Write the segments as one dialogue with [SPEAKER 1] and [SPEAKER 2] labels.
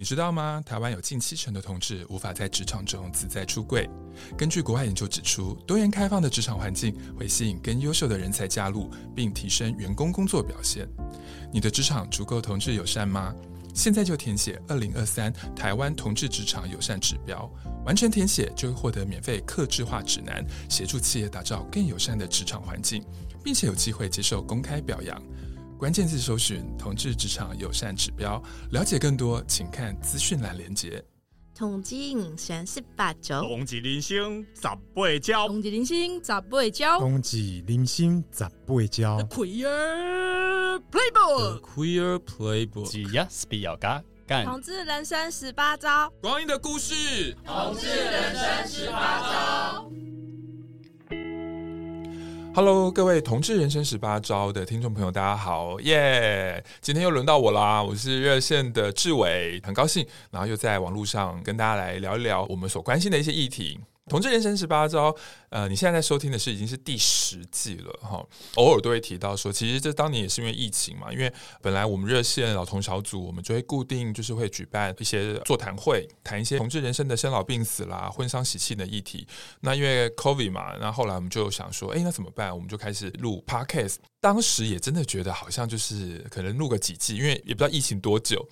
[SPEAKER 1] 你知道吗？台湾有近七成的同志无法在职场中自在出柜。根据国外研究指出，多元开放的职场环境会吸引更优秀的人才加入，并提升员工工作表现。你的职场足够同志友善吗？现在就填写二零二三台湾同志职场友善指标，完成填写就会获得免费客制化指南，协助企业打造更友善的职场环境，并且有机会接受公开表扬。关键字搜寻“同志职场友善指标”，了解更多，请看资讯栏连结。
[SPEAKER 2] 同志人生十八招，
[SPEAKER 3] 同志人生十八招，
[SPEAKER 2] 同志人生十八招，
[SPEAKER 4] 同志人生十八招。
[SPEAKER 2] Queer Playbook，Queer
[SPEAKER 3] Playbook，只要。
[SPEAKER 2] 同志人生十八招，
[SPEAKER 1] 光阴的故事。
[SPEAKER 2] 同志人生十八招。
[SPEAKER 1] Hello，各位同志人生十八招的听众朋友，大家好，耶、今天又轮到我啦，我是热线的志伟，很高兴，然后又在网络上跟大家来聊一聊我们所关心的一些议题。同志人生十八招，呃，你现在在收听的是已经是第十季了哈。偶尔都会提到说，其实这当年也是因为疫情嘛，因为本来我们热线老同小组，我们就会固定就是会举办一些座谈会，谈一些同志人生的生老病死啦、婚丧喜庆的议题。那因为 COVID 嘛，那后来我们就想说，哎，那怎么办？我们就开始录 Podcast。当时也真的觉得好像就是可能录个几季，因为也不知道疫情多久，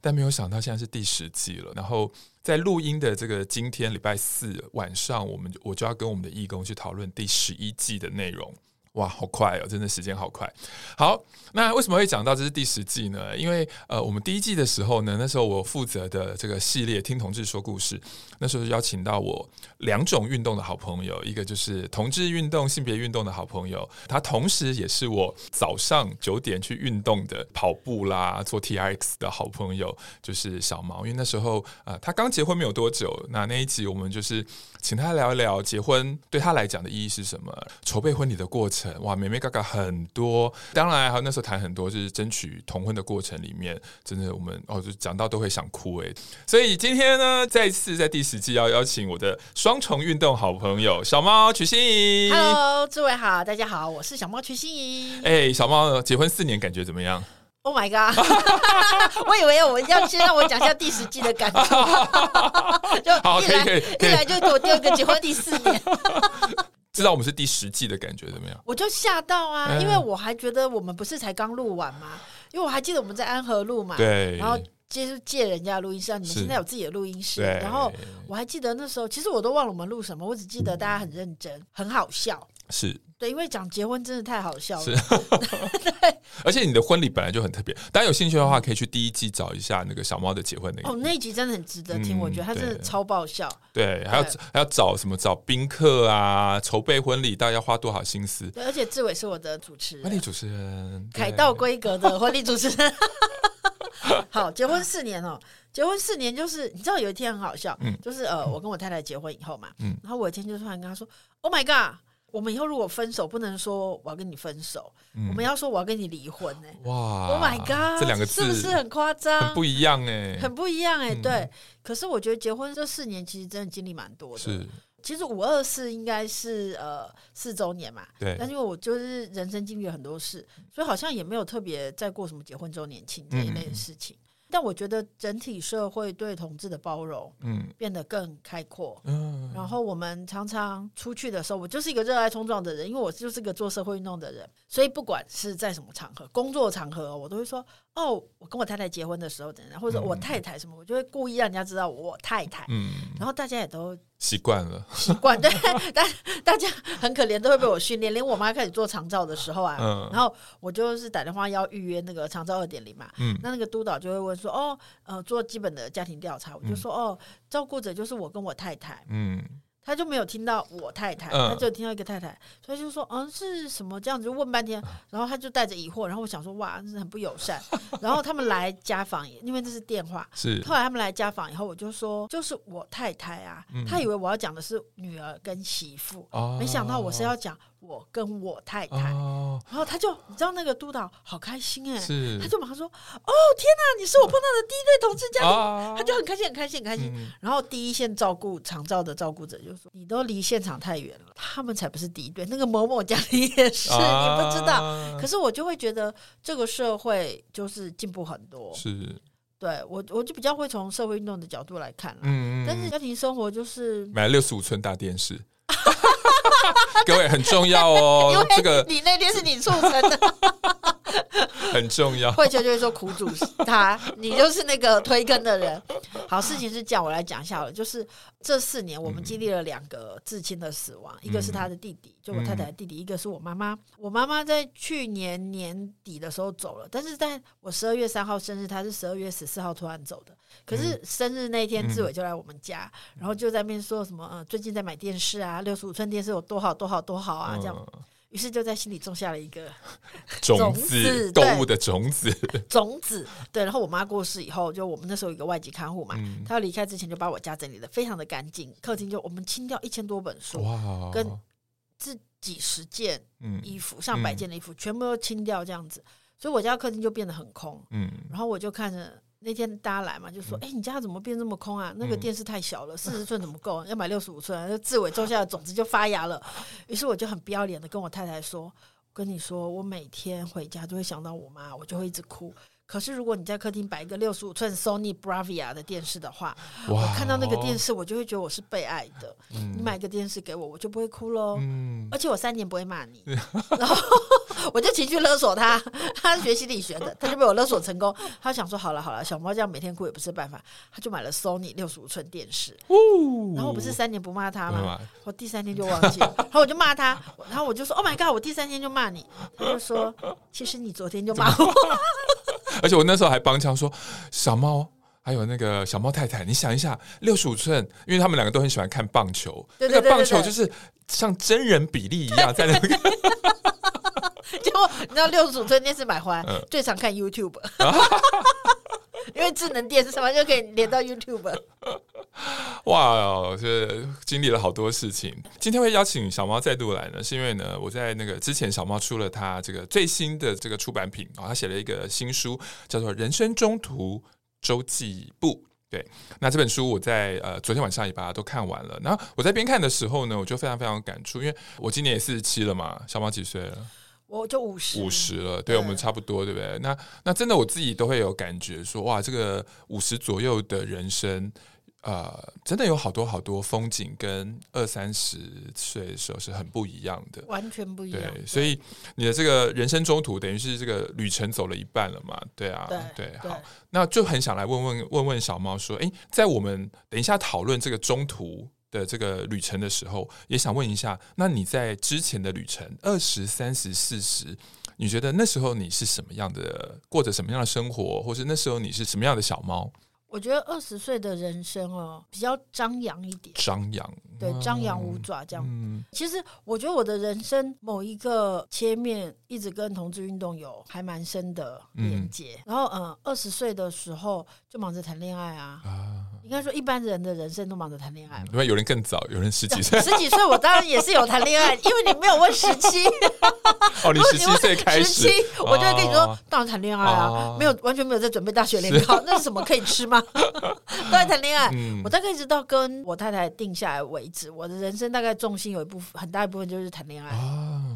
[SPEAKER 1] 但没有想到现在是第十季了，然后。在录音的这个今天礼拜四晚上，我们我就要跟我们的义工去讨论第十一季的内容。哇，好快哦！真的时间好快。好，那为什么会讲到这是第十季呢？因为呃，我们第一季的时候呢，那时候我负责的这个系列《听同志说故事》，那时候邀请到我两种运动的好朋友，一个就是同志运动、性别运动的好朋友，他同时也是我早上九点去运动的跑步啦、做 TRX 的好朋友，就是小毛。因为那时候呃，他刚结婚没有多久，那那一集我们就是请他聊一聊结婚对他来讲的意义是什么，筹备婚礼的过程。哇，妹妹嘎嘎很多，当然还有那时候谈很多，就是争取同婚的过程里面，真的我们哦，就讲到都会想哭哎。所以今天呢，再次在第十季要邀请我的双重运动好朋友小猫曲心怡。
[SPEAKER 2] Hello，诸位好，大家好，我是小猫曲心怡。
[SPEAKER 1] 哎、欸，小猫结婚四年，感觉怎么样
[SPEAKER 2] ？Oh my god！我以为我要先让我讲一下第十季的感觉，就
[SPEAKER 1] 好，可以可以，可以
[SPEAKER 2] 一来就给我第二个结婚第四年。
[SPEAKER 1] 知道我们是第十季的感觉怎么样？
[SPEAKER 2] 我就吓到啊，因为我还觉得我们不是才刚录完吗？因为我还记得我们在安和录嘛，
[SPEAKER 1] 对，
[SPEAKER 2] 然后借借人家录音室，你们现在有自己的录音室，然后我还记得那时候，其实我都忘了我们录什么，我只记得大家很认真，很好笑，
[SPEAKER 1] 是。
[SPEAKER 2] 对，因为讲结婚真的太好笑了。是，
[SPEAKER 1] 对，而且你的婚礼本来就很特别，大家有兴趣的话，可以去第一季找一下那个小猫的结婚那一集。
[SPEAKER 2] 哦，那一集真的很值得听，嗯、我觉得它真的超爆笑。
[SPEAKER 1] 对，还要还要找什么？找宾客啊，筹备婚礼，大家要花多少心思？
[SPEAKER 2] 对，而且志伟是我的主持人，
[SPEAKER 1] 婚礼主持人，
[SPEAKER 2] 凯道规格的婚礼主持人。好，结婚四年哦，结婚四年就是你知道有一天很好笑，嗯、就是呃，我跟我太太结婚以后嘛，嗯、然后我有一天就突然跟她说：“Oh my god！” 我们以后如果分手，不能说我要跟你分手，嗯、我们要说我要跟你离婚呢、欸。哇，Oh my God，
[SPEAKER 1] 这两个字
[SPEAKER 2] 是不是很夸张？
[SPEAKER 1] 很不一样哎、欸，
[SPEAKER 2] 很不一样哎、欸。嗯、对，可是我觉得结婚这四年其实真的经历蛮多的。
[SPEAKER 1] 是，
[SPEAKER 2] 其实五二四应该是呃四周年嘛。
[SPEAKER 1] 对。
[SPEAKER 2] 但是因为我就是人生经历了很多事，所以好像也没有特别在过什么结婚周年庆这一类的事情。嗯但我觉得整体社会对同志的包容，嗯，变得更开阔，嗯，然后我们常常出去的时候，我就是一个热爱冲撞的人，因为我就是个做社会运动的人，所以不管是在什么场合，工作场合，我都会说，哦，我跟我太太结婚的时候怎样，或者我太太什么，我就会故意让人家知道我太太，嗯，然后大家也都。
[SPEAKER 1] 习惯了，
[SPEAKER 2] 习惯对，但大家很可怜，都会被我训练。连我妈开始做长照的时候啊，嗯、然后我就是打电话要预约那个长照二点零嘛，嗯、那那个督导就会问说，哦，呃，做基本的家庭调查，我就说，嗯、哦，照顾者就是我跟我太太，嗯。他就没有听到我太太，他就听到一个太太，所以就说嗯，是什么？这样子，就问半天，然后他就带着疑惑，然后我想说哇，真是很不友善。然后他们来家访，因为这是电话，是。后来他们来家访以后，我就说就是我太太啊，他以为我要讲的是女儿跟媳妇，没想到我是要讲。我跟我太太，哦、然后他就你知道那个督导好开心哎，是他就马上说：“哦天哪，你是我碰到的第一对同志家庭。哦”他就很开心，很开心，很开心。嗯、然后第一线照顾长照的照顾者就说：“你都离现场太远了，他们才不是第一对，那个某某家庭也是，哦、你不知道。”可是我就会觉得这个社会就是进步很多，
[SPEAKER 1] 是。
[SPEAKER 2] 对我，我就比较会从社会运动的角度来看了。嗯，但是家庭生活就是
[SPEAKER 1] 买了六十五寸大电视，各位很重要哦。
[SPEAKER 2] 因为这个你那天是你促成的。
[SPEAKER 1] 很重要，
[SPEAKER 2] 慧秋就会说苦主他，你就是那个推更的人。好，事情是这样，我来讲一下好了。就是这四年，我们经历了两个至亲的死亡，嗯、一个是他的弟弟，就我太太的弟弟；嗯、一个是我妈妈。我妈妈在去年年底的时候走了，但是在我十二月三号生日，她是十二月十四号突然走的。可是生日那天，志伟就来我们家，嗯、然后就在那边说什么，嗯，最近在买电视啊，六十五寸电视有多好多好多好啊，这样。于是就在心里种下了一个
[SPEAKER 1] 种子，动物的种子，
[SPEAKER 2] 种子。对，然后我妈过世以后，就我们那时候有一个外籍看护嘛，嗯、她要离开之前就把我家整理的非常的干净，客厅就我们清掉一千多本书，哇，跟这几十件衣服，嗯、上百件的衣服，全部都清掉这样子，所以我家客厅就变得很空。嗯，然后我就看着。那天大家来嘛，就说：“哎、你家怎么变这么空啊？那个电视太小了，四十寸怎么够？要买六十五寸。”就志伟种下的种子就发芽了。于是我就很不要脸的跟我太太说：“我跟你说，我每天回家都会想到我妈，我就会一直哭。”可是，如果你在客厅摆一个六十五寸 Sony Bravia 的电视的话，我看到那个电视，我就会觉得我是被爱的。嗯、你买个电视给我，我就不会哭喽。嗯、而且我三年不会骂你，然后我就情绪勒索他。他是学心理学的，他就被我勒索成功。他想说：好了好了，小猫这样每天哭也不是办法。他就买了 Sony 六十五寸电视。哦、然后我不是三年不骂他吗？嗯、我第三天就忘记了，然后我就骂他。然后我就说：Oh my god！我第三天就骂你。他就说：其实你昨天就骂我。
[SPEAKER 1] 而且我那时候还帮腔说，小猫还有那个小猫太太，你想一下，六十五寸，因为他们两个都很喜欢看棒球，那个棒球就是像真人比例一样在那个。
[SPEAKER 2] 结果你知道六十五寸电视买回来，最常看 YouTube，因为智能电视上面就可以连到 YouTube。
[SPEAKER 1] 哇，这经历了好多事情。今天会邀请小猫再度来呢，是因为呢，我在那个之前，小猫出了他这个最新的这个出版品啊，他写了一个新书，叫做《人生中途周记簿》。对，那这本书我在呃昨天晚上也把它都看完了。然后我在边看的时候呢，我就非常非常感触，因为我今年也四十七了嘛，小猫几岁了？
[SPEAKER 2] 我就五十，
[SPEAKER 1] 五十了，对，对我们差不多，对不对？那那真的我自己都会有感觉说，哇，这个五十左右的人生。呃，真的有好多好多风景，跟二三十岁的时候是很不一样的，
[SPEAKER 2] 完全不一样。
[SPEAKER 1] 对，所以你的这个人生中途，等于是这个旅程走了一半了嘛？对啊，
[SPEAKER 2] 对，
[SPEAKER 1] 对，好，那就很想来问问问问小猫说，诶，在我们等一下讨论这个中途的这个旅程的时候，也想问一下，那你在之前的旅程，二十三十四十，你觉得那时候你是什么样的，过着什么样的生活，或是那时候你是什么样的小猫？
[SPEAKER 2] 我觉得二十岁的人生哦，比较张扬一点，
[SPEAKER 1] 张扬，
[SPEAKER 2] 对，张扬五爪这样。嗯，其实我觉得我的人生某一个切面，一直跟同志运动有还蛮深的连接。然后，嗯，二十岁的时候就忙着谈恋爱啊。应该说，一般人的人生都忙着谈恋爱。
[SPEAKER 1] 因为有人更早，有人十几岁。
[SPEAKER 2] 十几岁，我当然也是有谈恋爱，因为你没有问十七。
[SPEAKER 1] 哦，你十七岁开始，十七，
[SPEAKER 2] 我就会跟你说，当然谈恋爱啊，没有完全没有在准备大学联考，那是什么可以吃吗？都在谈恋爱。我大概一直到跟我太太定下来为止，我的人生大概重心有一部分很大一部分就是谈恋爱。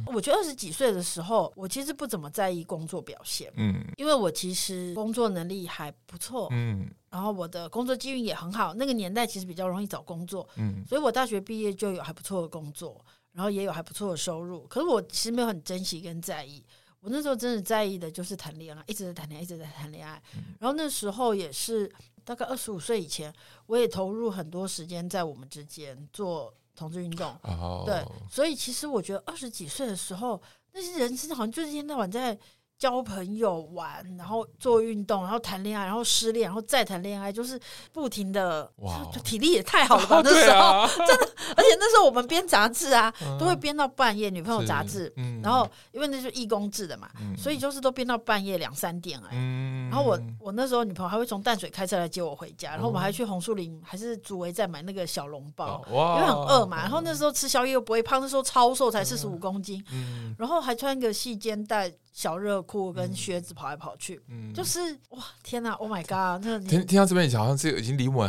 [SPEAKER 2] 我觉得二十几岁的时候，我其实不怎么在意工作表现，嗯，因为我其实工作能力还不错，嗯。然后我的工作机遇也很好，那个年代其实比较容易找工作，嗯，所以我大学毕业就有还不错的工作，然后也有还不错的收入。可是我其实没有很珍惜跟在意，我那时候真的在意的就是谈恋爱，一直在谈恋爱，一直在谈恋爱。嗯，然后那时候也是大概二十五岁以前，我也投入很多时间在我们之间做同志运动，哦，对，所以其实我觉得二十几岁的时候，那些人生好像就是一天到晚在。交朋友、玩，然后做运动，然后谈恋爱，然后失恋，然后再谈恋爱，就是不停的。哇，体力也太好了吧！那时候 真的，而且那时候我们编杂志啊，都会编到半夜。女朋友杂志，然后因为那是义工制的嘛，所以就是都编到半夜两三点哎。然后我我那时候女朋友还会从淡水开车来接我回家，然后我们还去红树林还是竹围再买那个小笼包，因为很饿嘛。然后那时候吃宵夜又不会胖，那时候超瘦，才四十五公斤，然后还穿个细肩带。小热裤跟靴子跑来跑去，嗯，就是哇天哪，Oh my god！那
[SPEAKER 1] 听听到这边，好像这个已经离我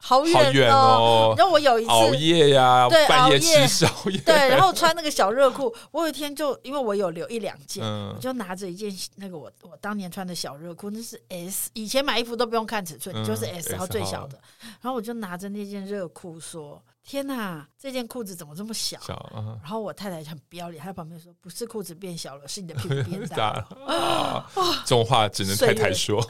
[SPEAKER 2] 好远哦。然后我有一次
[SPEAKER 1] 熬夜呀，
[SPEAKER 2] 对，
[SPEAKER 1] 半夜吃宵夜，
[SPEAKER 2] 对，然后 穿那个小热裤。我有一天就因为我有留一两件，我就拿着一件那个我我当年穿的小热裤，那是 S，以前买衣服都不用看尺寸，就是 S，然后最小的。然后我就拿着那件热裤说。天呐，这件裤子怎么这么小？小啊、然后我太太很不要脸，她在旁边说：“不是裤子变小了，是你的屁股变大了。啊 ”
[SPEAKER 1] 这种话只能太太说。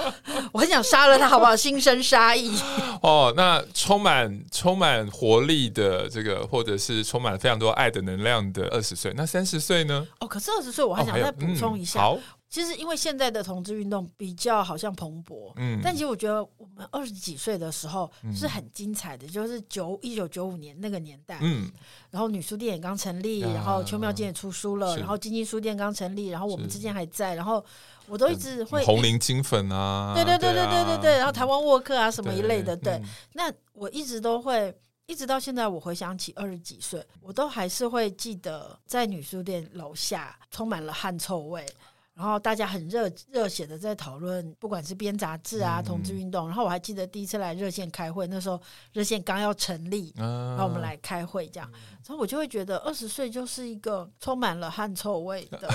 [SPEAKER 2] 我很想杀了他，好不好？心生杀意。
[SPEAKER 1] 哦，那充满充满活力的这个，或者是充满非常多爱的能量的二十岁，那三十岁呢？
[SPEAKER 2] 哦，可是二十岁我还想再补充一下。
[SPEAKER 1] 哦嗯、好。
[SPEAKER 2] 其实，因为现在的同志运动比较好像蓬勃，嗯，但其实我觉得我们二十几岁的时候是很精彩的，嗯、就是九一九九五年那个年代，嗯，然后女书店也刚成立，啊、然后邱妙津也出书了，然后金金书店刚成立，然后我们之间还在，然后我都一直会
[SPEAKER 1] 红菱金粉啊，
[SPEAKER 2] 对对对对对对对，然后台湾沃克啊什么一类的，对，对。嗯、那我一直都会，一直到现在，我回想起二十几岁，我都还是会记得在女书店楼下充满了汗臭味。然后大家很热热血的在讨论，不管是编杂志啊、同志运动。然后我还记得第一次来热线开会，那时候热线刚要成立，然后我们来开会这样。然后我就会觉得二十岁就是一个充满了汗臭味的，就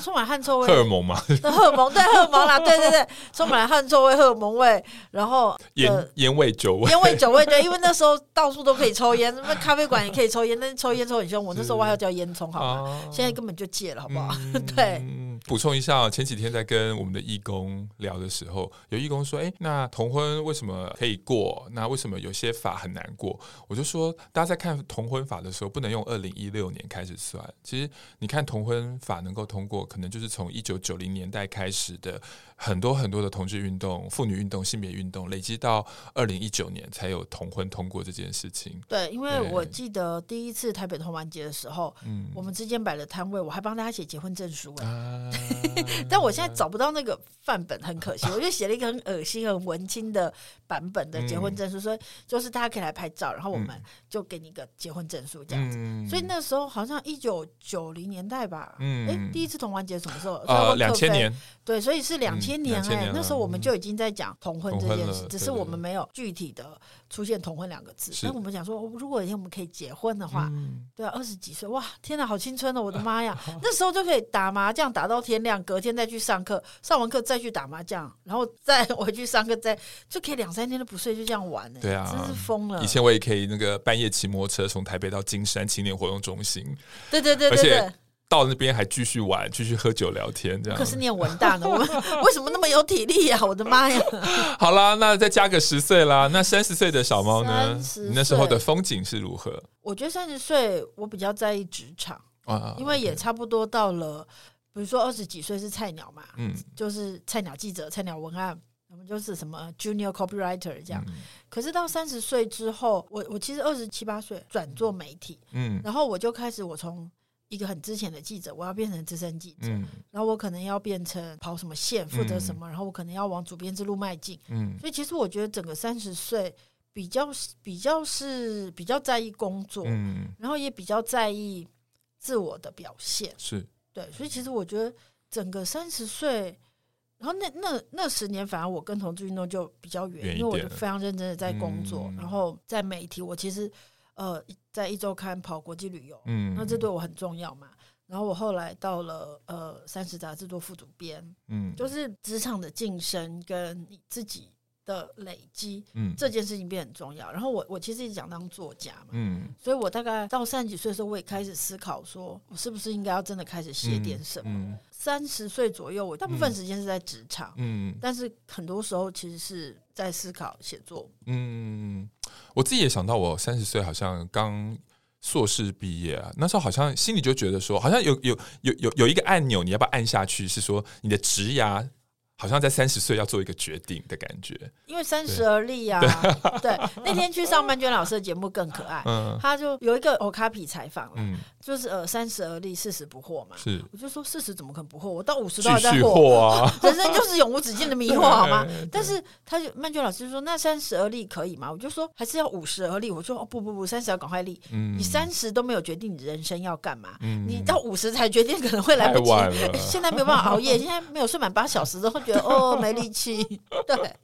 [SPEAKER 2] 充满汗臭味。
[SPEAKER 1] 荷尔蒙嘛，
[SPEAKER 2] 荷尔蒙对荷尔蒙啦，对对对，充满了汗臭味、荷尔蒙味，然后
[SPEAKER 1] 烟烟味、酒味、
[SPEAKER 2] 烟味、酒味。对，因为那时候到处都可以抽烟，那咖啡馆也可以抽烟，但是抽烟抽很凶。我那时候外号叫烟囱，好吗？现在根本就戒了，好不好？对。
[SPEAKER 1] 补充一下，前几天在跟我们的义工聊的时候，有义工说：“哎，那同婚为什么可以过？那为什么有些法很难过？”我就说，大家在看同婚法的时候，不能用二零一六年开始算。其实，你看同婚法能够通过，可能就是从一九九零年代开始的。很多很多的同志运动、妇女运动、性别运动，累积到二零一九年才有同婚通过这件事情。
[SPEAKER 2] 对，因为我记得第一次台北同玩节的时候，嗯，我们之间摆了摊位，我还帮大家写结婚证书哎，啊、但我现在找不到那个范本，很可惜，我就写了一个很恶心、很文青的版本的结婚证书，说、嗯、就是大家可以来拍照，然后我们就给你一个结婚证书这样子。嗯、所以那时候好像一九九零年代吧，嗯，哎，第一次同玩节什么时候？
[SPEAKER 1] 呃，两千年。
[SPEAKER 2] 对，所以是两千年哎，那时候我们就已经在讲同婚这件事，只是我们没有具体的出现同婚两个字。那我们讲说，如果有一天我们可以结婚的话，对啊，二十几岁，哇，天哪，好青春哦！我的妈呀，那时候就可以打麻将打到天亮，隔天再去上课，上完课再去打麻将，然后再 回去上课，再就可以两三天都不睡，就这样玩呢。对啊，真是疯了。
[SPEAKER 1] 以前我也可以那个半夜骑摩托车从台北到金山青年活动中心。
[SPEAKER 2] 对对对对对。
[SPEAKER 1] 到那边还继续玩，继续喝酒聊天，这样。
[SPEAKER 2] 可是念文大呢，我们 为什么那么有体力呀？我的妈呀！
[SPEAKER 1] 好啦，那再加个十岁啦。那三十岁的小猫呢？你那时候的风景是如何？
[SPEAKER 2] 我觉得三十岁我比较在意职场啊，因为也差不多到了，比如说二十几岁是菜鸟嘛，嗯，就是菜鸟记者、菜鸟文案，我们就是什么 junior copywriter 这样。可是到三十岁之后，我我其实二十七八岁转做媒体，嗯，然后我就开始我从。一个很之前的记者，我要变成资深记者，嗯、然后我可能要变成跑什么线，负责什么，嗯、然后我可能要往主编之路迈进。嗯，所以其实我觉得整个三十岁比较比较是比较在意工作，嗯，然后也比较在意自我的表现，
[SPEAKER 1] 是
[SPEAKER 2] 对。所以其实我觉得整个三十岁，然后那那那十年，反而我跟同志运动就比较远，因为我就非常认真的在工作，嗯、然后在媒体，我其实。呃，在一周刊跑国际旅游，嗯，那这对我很重要嘛。然后我后来到了呃三十杂志做副主编，嗯，就是职场的晋升跟你自己的累积，嗯，这件事情变很重要。然后我我其实一直想当作家嘛，嗯，所以我大概到三十几岁的时候，我也开始思考说，我是不是应该要真的开始写点什么。嗯嗯三十岁左右，我大部分时间是在职场，嗯，嗯，但是很多时候其实是在思考写作。
[SPEAKER 1] 嗯，我自己也想到，我三十岁好像刚硕士毕业啊，那时候好像心里就觉得说，好像有有有有有一个按钮，你要不要按下去？是说你的职涯。好像在三十岁要做一个决定的感觉，
[SPEAKER 2] 因为三十而立啊。对，那天去上曼娟老师的节目更可爱，他就有一个欧卡比采访了，就是呃三十而立，四十不惑嘛。是，我就说四十怎么可能不惑？我到五十都还在惑啊！人生就是永无止境的迷惑，好吗？但是他就曼娟老师就说，那三十而立可以吗？我就说还是要五十而立。我说哦不不不，三十要赶快立。你三十都没有决定你人生要干嘛，你到五十才决定可能会来不及。现在没有办法熬夜，现在没有睡满八小时之后。觉得 哦没力气。对，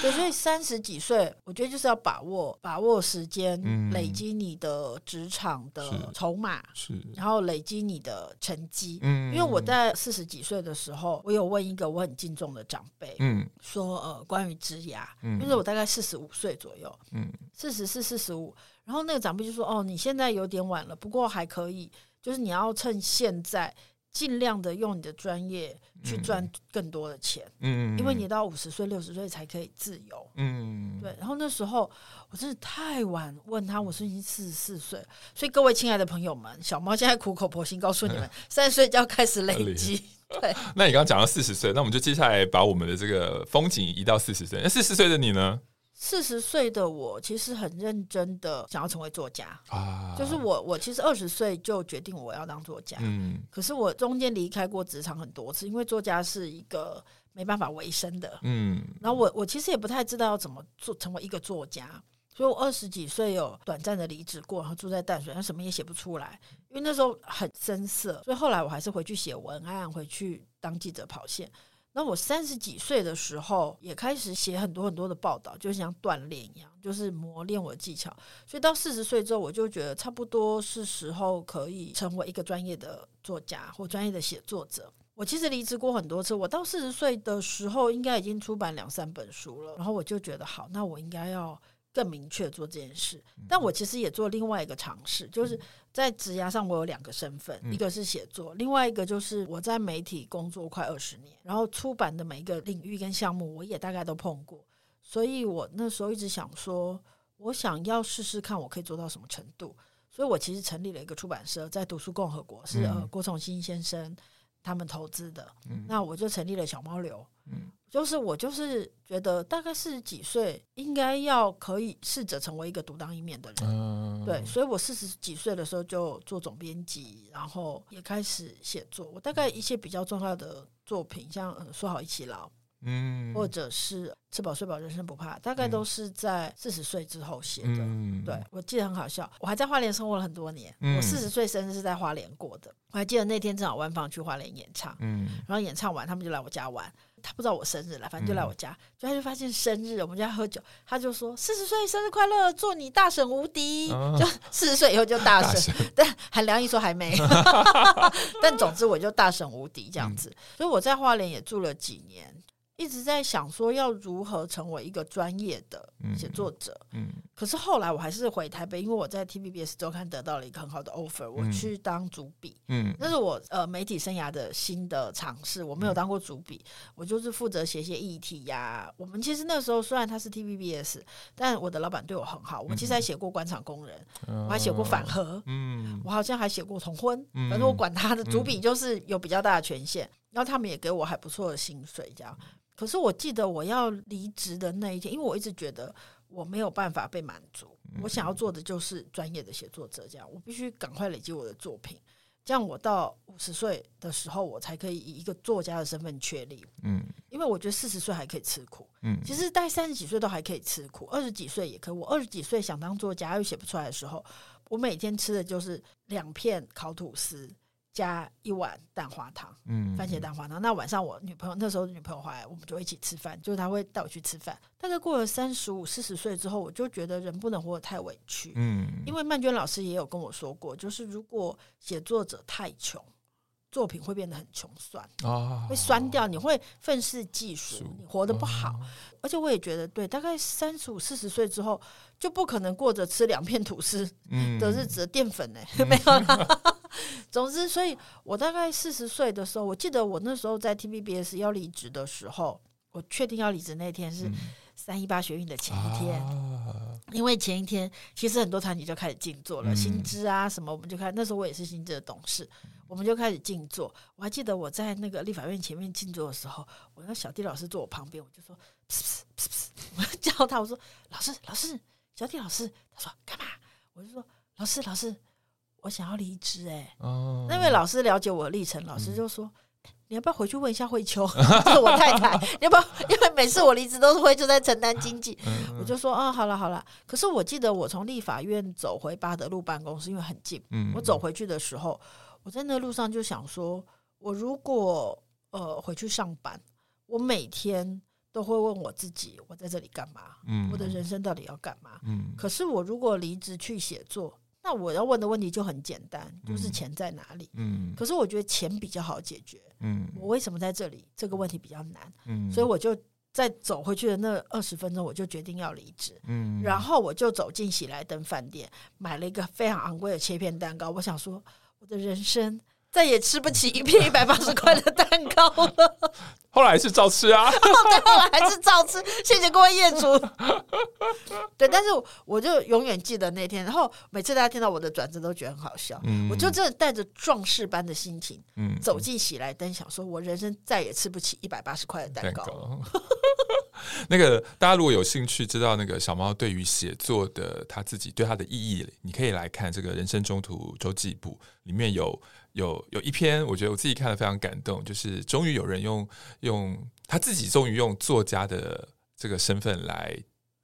[SPEAKER 2] 对，所以三十几岁，我觉得就是要把握把握时间，嗯、累积你的职场的筹码，
[SPEAKER 1] 是，
[SPEAKER 2] 然后累积你的成绩。嗯，因为我在四十几岁的时候，我有问一个我很敬重的长辈，嗯，说呃关于职涯，嗯，因为我大概四十五岁左右，嗯，四十四四十五，然后那个长辈就说哦，你现在有点晚了，不过还可以，就是你要趁现在。尽量的用你的专业去赚更多的钱，嗯，因为你到五十岁、六十岁才可以自由，嗯，对。然后那时候我真的太晚问他，我说已经四十四岁，所以各位亲爱的朋友们，小猫现在苦口婆心告诉你们，三十岁就要开始累积。对，
[SPEAKER 1] 那你刚刚讲到四十岁，那我们就接下来把我们的这个风景移到四十岁。那四十岁的你呢？
[SPEAKER 2] 四十岁的我其实很认真的想要成为作家。啊，就是我我其实二十岁就决定我要当作家，嗯，可是我中间离开过职场很多次，因为作家是一个没办法维生的，嗯，然后我我其实也不太知道要怎么做成为一个作家，所以我二十几岁有短暂的离职过，然后住在淡水，他什么也写不出来，因为那时候很生涩，所以后来我还是回去写文案，回去当记者跑线。那我三十几岁的时候，也开始写很多很多的报道，就像锻炼一样，就是磨练我的技巧。所以到四十岁之后，我就觉得差不多是时候可以成为一个专业的作家或专业的写作者。我其实离职过很多次，我到四十岁的时候，应该已经出版两三本书了。然后我就觉得，好，那我应该要。更明确做这件事，但我其实也做另外一个尝试，就是在职涯上我有两个身份，一个是写作，另外一个就是我在媒体工作快二十年，然后出版的每一个领域跟项目我也大概都碰过，所以我那时候一直想说，我想要试试看我可以做到什么程度，所以我其实成立了一个出版社，在读书共和国，是呃郭崇新先生他们投资的，那我就成立了小猫流。就是我就是觉得大概四十几岁应该要可以试着成为一个独当一面的人，嗯、对，所以我四十几岁的时候就做总编辑，然后也开始写作。我大概一些比较重要的作品，像《说好一起老》，嗯，或者是《吃饱睡饱人生不怕》，大概都是在四十岁之后写的。嗯、对，我记得很好笑，我还在花莲生活了很多年。嗯、我四十岁生日是在花莲过的，我还记得那天正好万芳去花莲演唱，嗯，然后演唱完他们就来我家玩。他不知道我生日了，反正就来我家，就他就发现生日，我们家喝酒，他就说四十岁生日快乐，祝你大婶无敌。就四十岁以后就大婶，但韩良一说还没，但总之我就大婶无敌这样子。所以我在花莲也住了几年。一直在想说要如何成为一个专业的写作者，嗯，嗯，可是后来我还是回台北，因为我在 TVBS 周刊得到了一个很好的 offer，我去当主笔，嗯，那是我呃媒体生涯的新的尝试，我没有当过主笔，我就是负责写一些议题呀、啊。我们其实那时候虽然他是 TVBS，但我的老板对我很好，我其实还写过官场工人，我还写过反核，嗯，我好像还写过同婚，反正我管他的主笔就是有比较大的权限，然后他们也给我还不错的薪水，这样。可是我记得我要离职的那一天，因为我一直觉得我没有办法被满足，我想要做的就是专业的写作者，这样我必须赶快累积我的作品，这样我到五十岁的时候，我才可以以一个作家的身份确立。嗯，因为我觉得四十岁还可以吃苦，嗯，其实大概三十几岁都还可以吃苦，二十几岁也可以。我二十几岁想当作家又写不出来的时候，我每天吃的就是两片烤吐司。加一碗蛋花汤，嗯，番茄蛋花汤。那晚上我女朋友那时候女朋友回来，我们就一起吃饭，就是她会带我去吃饭。大概过了三十五、四十岁之后，我就觉得人不能活得太委屈，嗯，因为曼娟老师也有跟我说过，就是如果写作者太穷，作品会变得很穷酸啊，会酸掉，你会愤世嫉俗，你活得不好。而且我也觉得，对，大概三十五、四十岁之后，就不可能过着吃两片吐司的日子，淀粉呢，没有了。总之，所以我大概四十岁的时候，我记得我那时候在 TVBS 要离职的时候，我确定要离职那天是三一八学运的前一天，嗯、因为前一天其实很多团体就开始静坐了，薪资啊什么，我们就开始，那时候我也是新知的董事，我们就开始静坐。我还记得我在那个立法院前面静坐的时候，我那小弟老师坐我旁边，我就说，噗噗噗噗，我叫他，我说老师老师，小弟老师，他说干嘛？我就说老师老师。我想要离职哎，那位老师了解我的历程，老师就说：“你要不要回去问一下慧秋，就是我太太？你要不要？因为每次我离职都是慧秋在承担经济。”我就说：“哦，好了好了。”可是我记得我从立法院走回巴德路办公室，因为很近。我走回去的时候，我在那路上就想说：我如果呃回去上班，我每天都会问我自己，我在这里干嘛？嗯，我的人生到底要干嘛？嗯，可是我如果离职去写作，那我要问的问题就很简单，就是钱在哪里？嗯，可是我觉得钱比较好解决。嗯，我为什么在这里？这个问题比较难。嗯，所以我就在走回去的那二十分钟，我就决定要离职。嗯，然后我就走进喜来登饭店，买了一个非常昂贵的切片蛋糕。我想说，我的人生。再也吃不起一片一百八十 块的蛋糕了。
[SPEAKER 1] 后来是照吃啊，
[SPEAKER 2] 对，后来还是照吃。谢谢各位业主。对，但是我就永远记得那天。然后每次大家听到我的转折，都觉得很好笑。嗯，我就真的带着壮士般的心情，嗯，走进喜来登，想说我人生再也吃不起一百八十块的蛋糕。蛋糕
[SPEAKER 1] 那个大家如果有兴趣知道那个小猫对于写作的他自己对他的意义，你可以来看这个人生中途周记簿，里面有。有有一篇，我觉得我自己看了非常感动，就是终于有人用用他自己终于用作家的这个身份来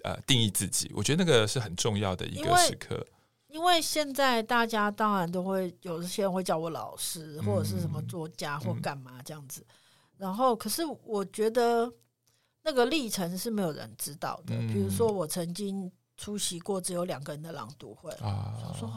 [SPEAKER 1] 呃定义自己，我觉得那个是很重要的一个时刻。
[SPEAKER 2] 因为现在大家当然都会有一些人会叫我老师或者是什么作家或干嘛这样子，嗯、然后可是我觉得那个历程是没有人知道的。嗯、比如说我曾经出席过只有两个人的朗读会说。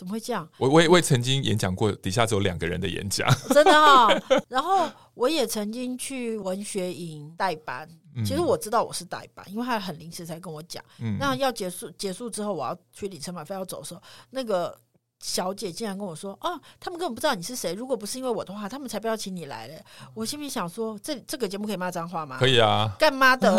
[SPEAKER 2] 怎么会这样？
[SPEAKER 1] 我我也我也曾经演讲过，底下只有两个人的演讲，
[SPEAKER 2] 真的哈、哦。然后我也曾经去文学营代班，其实我知道我是代班，因为他很临时才跟我讲。嗯、那要结束结束之后，我要去里程马费要走的时候，那个。小姐竟然跟我说：“哦，他们根本不知道你是谁。如果不是因为我的话，他们才不要请你来嘞。”我心里想说：“这这个节目可以骂脏话吗？”“
[SPEAKER 1] 可以啊。”“
[SPEAKER 2] 干妈的！”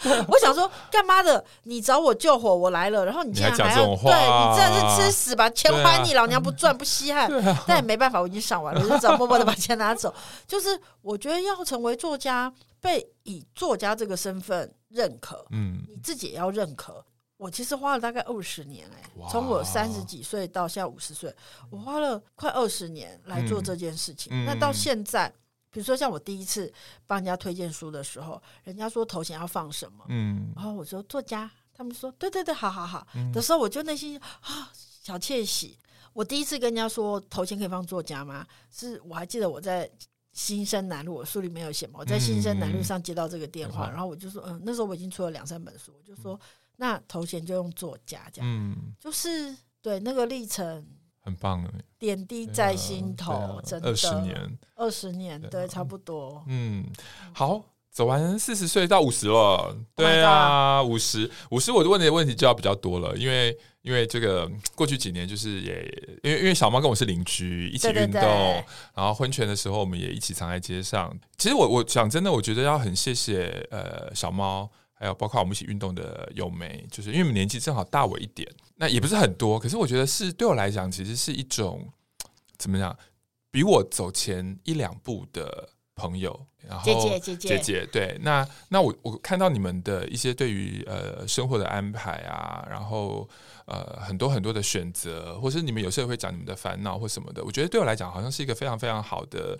[SPEAKER 2] 我想说：“干妈的！你找我救火，我来了，然后你竟然还要……对，你真的是吃屎吧！钱还你，老娘不赚不稀罕。啊”但也没办法，我已经上完了，我就只好默默的把钱拿走。就是我觉得要成为作家，被以作家这个身份认可，嗯，你自己也要认可。我其实花了大概二十年哎、欸，从我三十几岁到现在五十岁，我花了快二十年来做这件事情。嗯、那到现在，比如说像我第一次帮人家推荐书的时候，人家说头衔要放什么，嗯，然后我说作家，他们说对对对，好好好，嗯、的时候我就内心啊小窃喜。我第一次跟人家说头衔可以放作家吗？是我还记得我在新生南路，我书里没有写嘛，我在新生南路上接到这个电话，嗯、然后我就说，嗯，那时候我已经出了两三本书，我就说。嗯那头衔就用作家这样，嗯，就是对那个历程
[SPEAKER 1] 很棒，
[SPEAKER 2] 点滴在心头，啊啊、真的二
[SPEAKER 1] 十年，
[SPEAKER 2] 二十年，对，对，差不多，
[SPEAKER 1] 嗯，好，走完四十岁到五十了，对啊，五十五十，我问的问题就要比较多了，因为因为这个过去几年就是也因为因为小猫跟我是邻居，一起运动，然后婚前的时候我们也一起常在街上。其实我我讲真的，我觉得要很谢谢呃小猫。还有包括我们一起运动的友梅，就是因为我们年纪正好大我一点，那也不是很多，可是我觉得是对我来讲，其实是一种怎么讲，比我走前一两步的朋友。然后姐姐姐姐姐姐，对，那那我我看到你们的一些对于呃生活的安排啊，然后呃很多很多的选择，或是你们有时候会讲你们的烦恼或什么的，我觉得对我来讲好像是一个非常非常好的。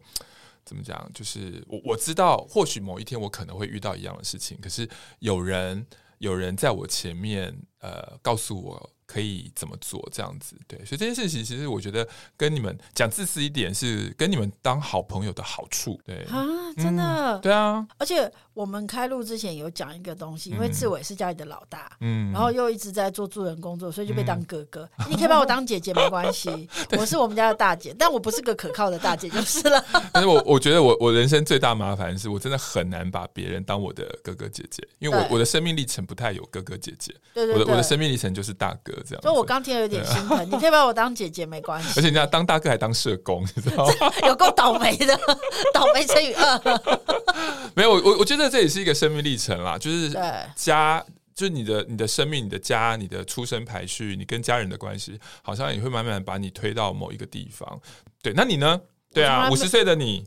[SPEAKER 1] 怎么讲？就是我我知道，或许某一天我可能会遇到一样的事情，可是有人有人在我前面，呃，告诉我。可以怎么做？这样子对，所以这件事情其实我觉得跟你们讲自私一点，是跟你们当好朋友的好处。对啊，
[SPEAKER 2] 真的，
[SPEAKER 1] 嗯、对啊。
[SPEAKER 2] 而且我们开录之前有讲一个东西，因为志伟是家里的老大，嗯，然后又一直在做助人工作，所以就被当哥哥。嗯、你可以把我当姐姐没关系，我是我们家的大姐，但我不是个可靠的大姐就是了。
[SPEAKER 1] 但是我我觉得我我人生最大麻烦是我真的很难把别人当我的哥哥姐姐，因为我我的生命历程不太有哥哥姐姐，
[SPEAKER 2] 对对对，
[SPEAKER 1] 我的我的生命历程就是大哥。
[SPEAKER 2] 所以我刚听了有点心疼，啊、你可以把我当姐姐没关系。
[SPEAKER 1] 而且你要当大哥还当社工，你知道吗？
[SPEAKER 2] 有够倒霉的，倒霉成语二。
[SPEAKER 1] 没有，我我觉得这也是一个生命历程啦，就是家，就是你的你的生命、你的家、你的出生排序，你跟家人的关系，好像也会慢慢把你推到某一个地方。对，那你呢？对啊，五十岁的你。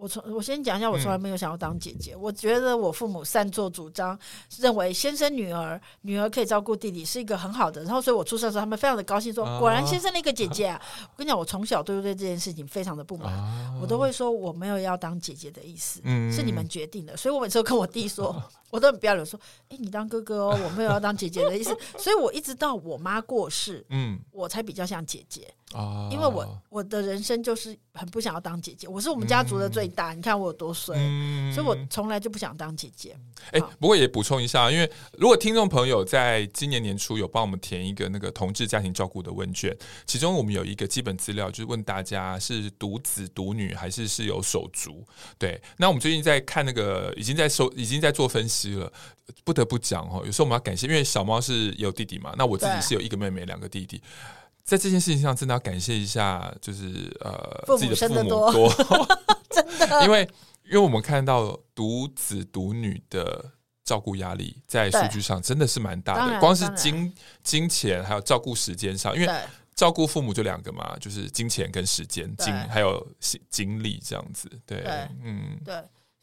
[SPEAKER 2] 我从我先讲一下，我从来没有想要当姐姐。嗯、我觉得我父母擅作主张，认为先生女儿，女儿可以照顾弟弟，是一个很好的。然后，所以我出生的时候，他们非常的高兴，说果然先生了一个姐姐啊！啊我跟你讲，我从小都对这件事情非常的不满，啊、我都会说我没有要当姐姐的意思，嗯、是你们决定的。所以我每次都跟我弟说，啊、我都很不要脸说，哎、欸，你当哥哥哦，我没有要当姐姐的意思。所以我一直到我妈过世，嗯，我才比较像姐姐啊，因为我我的人生就是。很不想要当姐姐。我是我们家族的最大，嗯、你看我有多衰，嗯、所以我从来就不想当姐姐。
[SPEAKER 1] 哎、欸，不过也补充一下，因为如果听众朋友在今年年初有帮我们填一个那个同志家庭照顾的问卷，其中我们有一个基本资料，就是问大家是独子独女还是是有手足。对，那我们最近在看那个，已经在收，已经在做分析了。不得不讲哦，有时候我们要感谢，因为小猫是有弟弟嘛，那我自己是有一个妹妹，两个弟弟。在这件事情上，真的要感谢一下，就是呃，自己的父母多，
[SPEAKER 2] 真的，
[SPEAKER 1] 因为因为我们看到独子独女的照顾压力，在数据上真的是蛮大的，光是金金钱还有照顾时间上，因为照顾父母就两个嘛，就是金钱跟时间，精还有精力这样子，对，嗯，
[SPEAKER 2] 对。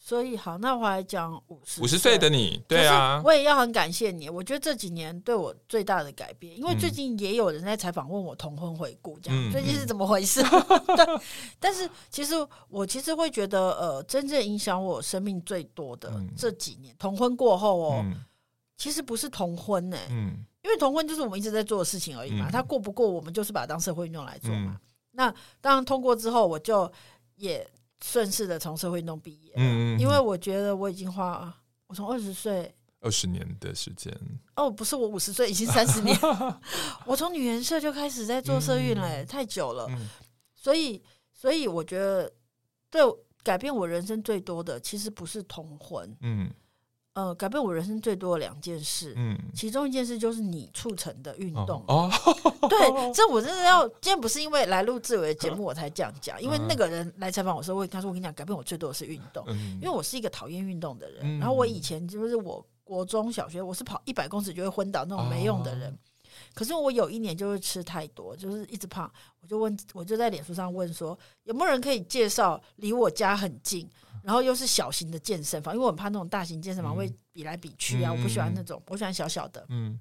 [SPEAKER 2] 所以好，那我来讲五十
[SPEAKER 1] 五十岁的你，对啊，
[SPEAKER 2] 我也要很感谢你。我觉得这几年对我最大的改变，因为最近也有人在采访问我同婚回顾，这样、嗯、最近是怎么回事？嗯、对，但是其实我其实会觉得，呃，真正影响我生命最多的这几年，嗯、同婚过后哦，嗯、其实不是同婚呢、欸，嗯，因为同婚就是我们一直在做的事情而已嘛，他、嗯、过不过，我们就是把它当社会运动来做嘛。嗯、那当然通过之后，我就也。顺势的从社会运动毕业，嗯，因为我觉得我已经花我从二十岁
[SPEAKER 1] 二十年的时间。
[SPEAKER 2] 哦，不是我五十岁已经三十年，我从女研社就开始在做社运了，嗯、太久了，嗯、所以所以我觉得对改变我人生最多的其实不是同婚，嗯。呃，改变我人生最多的两件事，嗯，其中一件事就是你促成的运动。哦，哦 对，这我真的要，今天不是因为来录志伟的节目我才这样讲，因为那个人来采访我说，我他说我跟你讲，改变我最多的是运动，嗯、因为我是一个讨厌运动的人，嗯、然后我以前就是我国中小学我是跑一百公尺就会昏倒那种没用的人，哦、可是我有一年就是吃太多，就是一直胖，我就问，我就在脸书上问说，有没有人可以介绍离我家很近？然后又是小型的健身房，因为我很怕那种大型健身房会比来比去啊，嗯、我不喜欢那种，我喜欢小小的。嗯，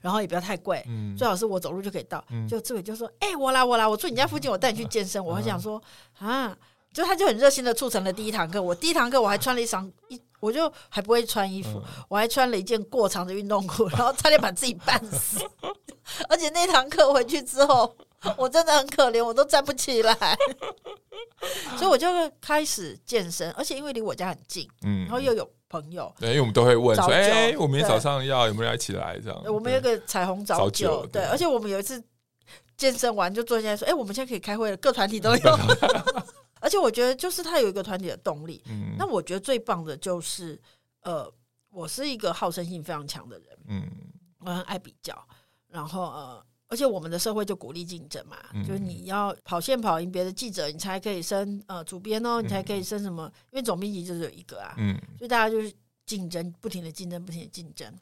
[SPEAKER 2] 然后也不要太贵，嗯、最好是我走路就可以到。嗯、就志伟就说：“哎、欸，我来，我来，我住你家附近，我带你去健身。嗯”我还想说啊，就他就很热心的促成了第一堂课。我第一堂课我还穿了一双一，我就还不会穿衣服，嗯、我还穿了一件过长的运动裤，然后差点把自己绊死。而且那堂课回去之后。我真的很可怜，我都站不起来，所以我就开始健身，而且因为离我家很近，嗯，然后又有朋友，
[SPEAKER 1] 对，因为我们都会问说，哎、欸，我明天早上要有没有人一起来？这样？我们
[SPEAKER 2] 有个彩虹早酒，对，对，而且我们有一次健身完就坐下来说，哎、欸，我们现在可以开会了，各团体都有，而且我觉得就是他有一个团体的动力，嗯，那我觉得最棒的就是，呃，我是一个好胜心非常强的人，嗯，我很爱比较，然后呃。而且我们的社会就鼓励竞争嘛，嗯、就是你要跑线跑赢别的记者，你才可以升呃主编哦，你才可以升什么？嗯、因为总编辑就是有一个啊，嗯，所以大家就是竞争，不停的竞争，不停的竞争。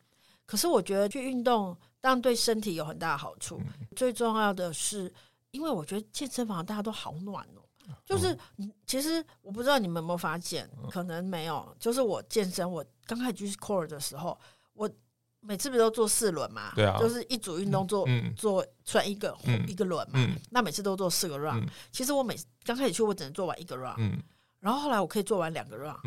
[SPEAKER 2] 可是我觉得去运动当然对身体有很大的好处，嗯、最重要的是，因为我觉得健身房大家都好暖哦，就是、嗯、其实我不知道你们有没有发现，可能没有，就是我健身，我刚开始去 core 的时候，我。每次不是都做四轮嘛？对啊，就是一组运动做做算一个一个轮嘛。那每次都做四个 round。其实我每刚开始去，我只能做完一个 round。然后后来我可以做完两个 round。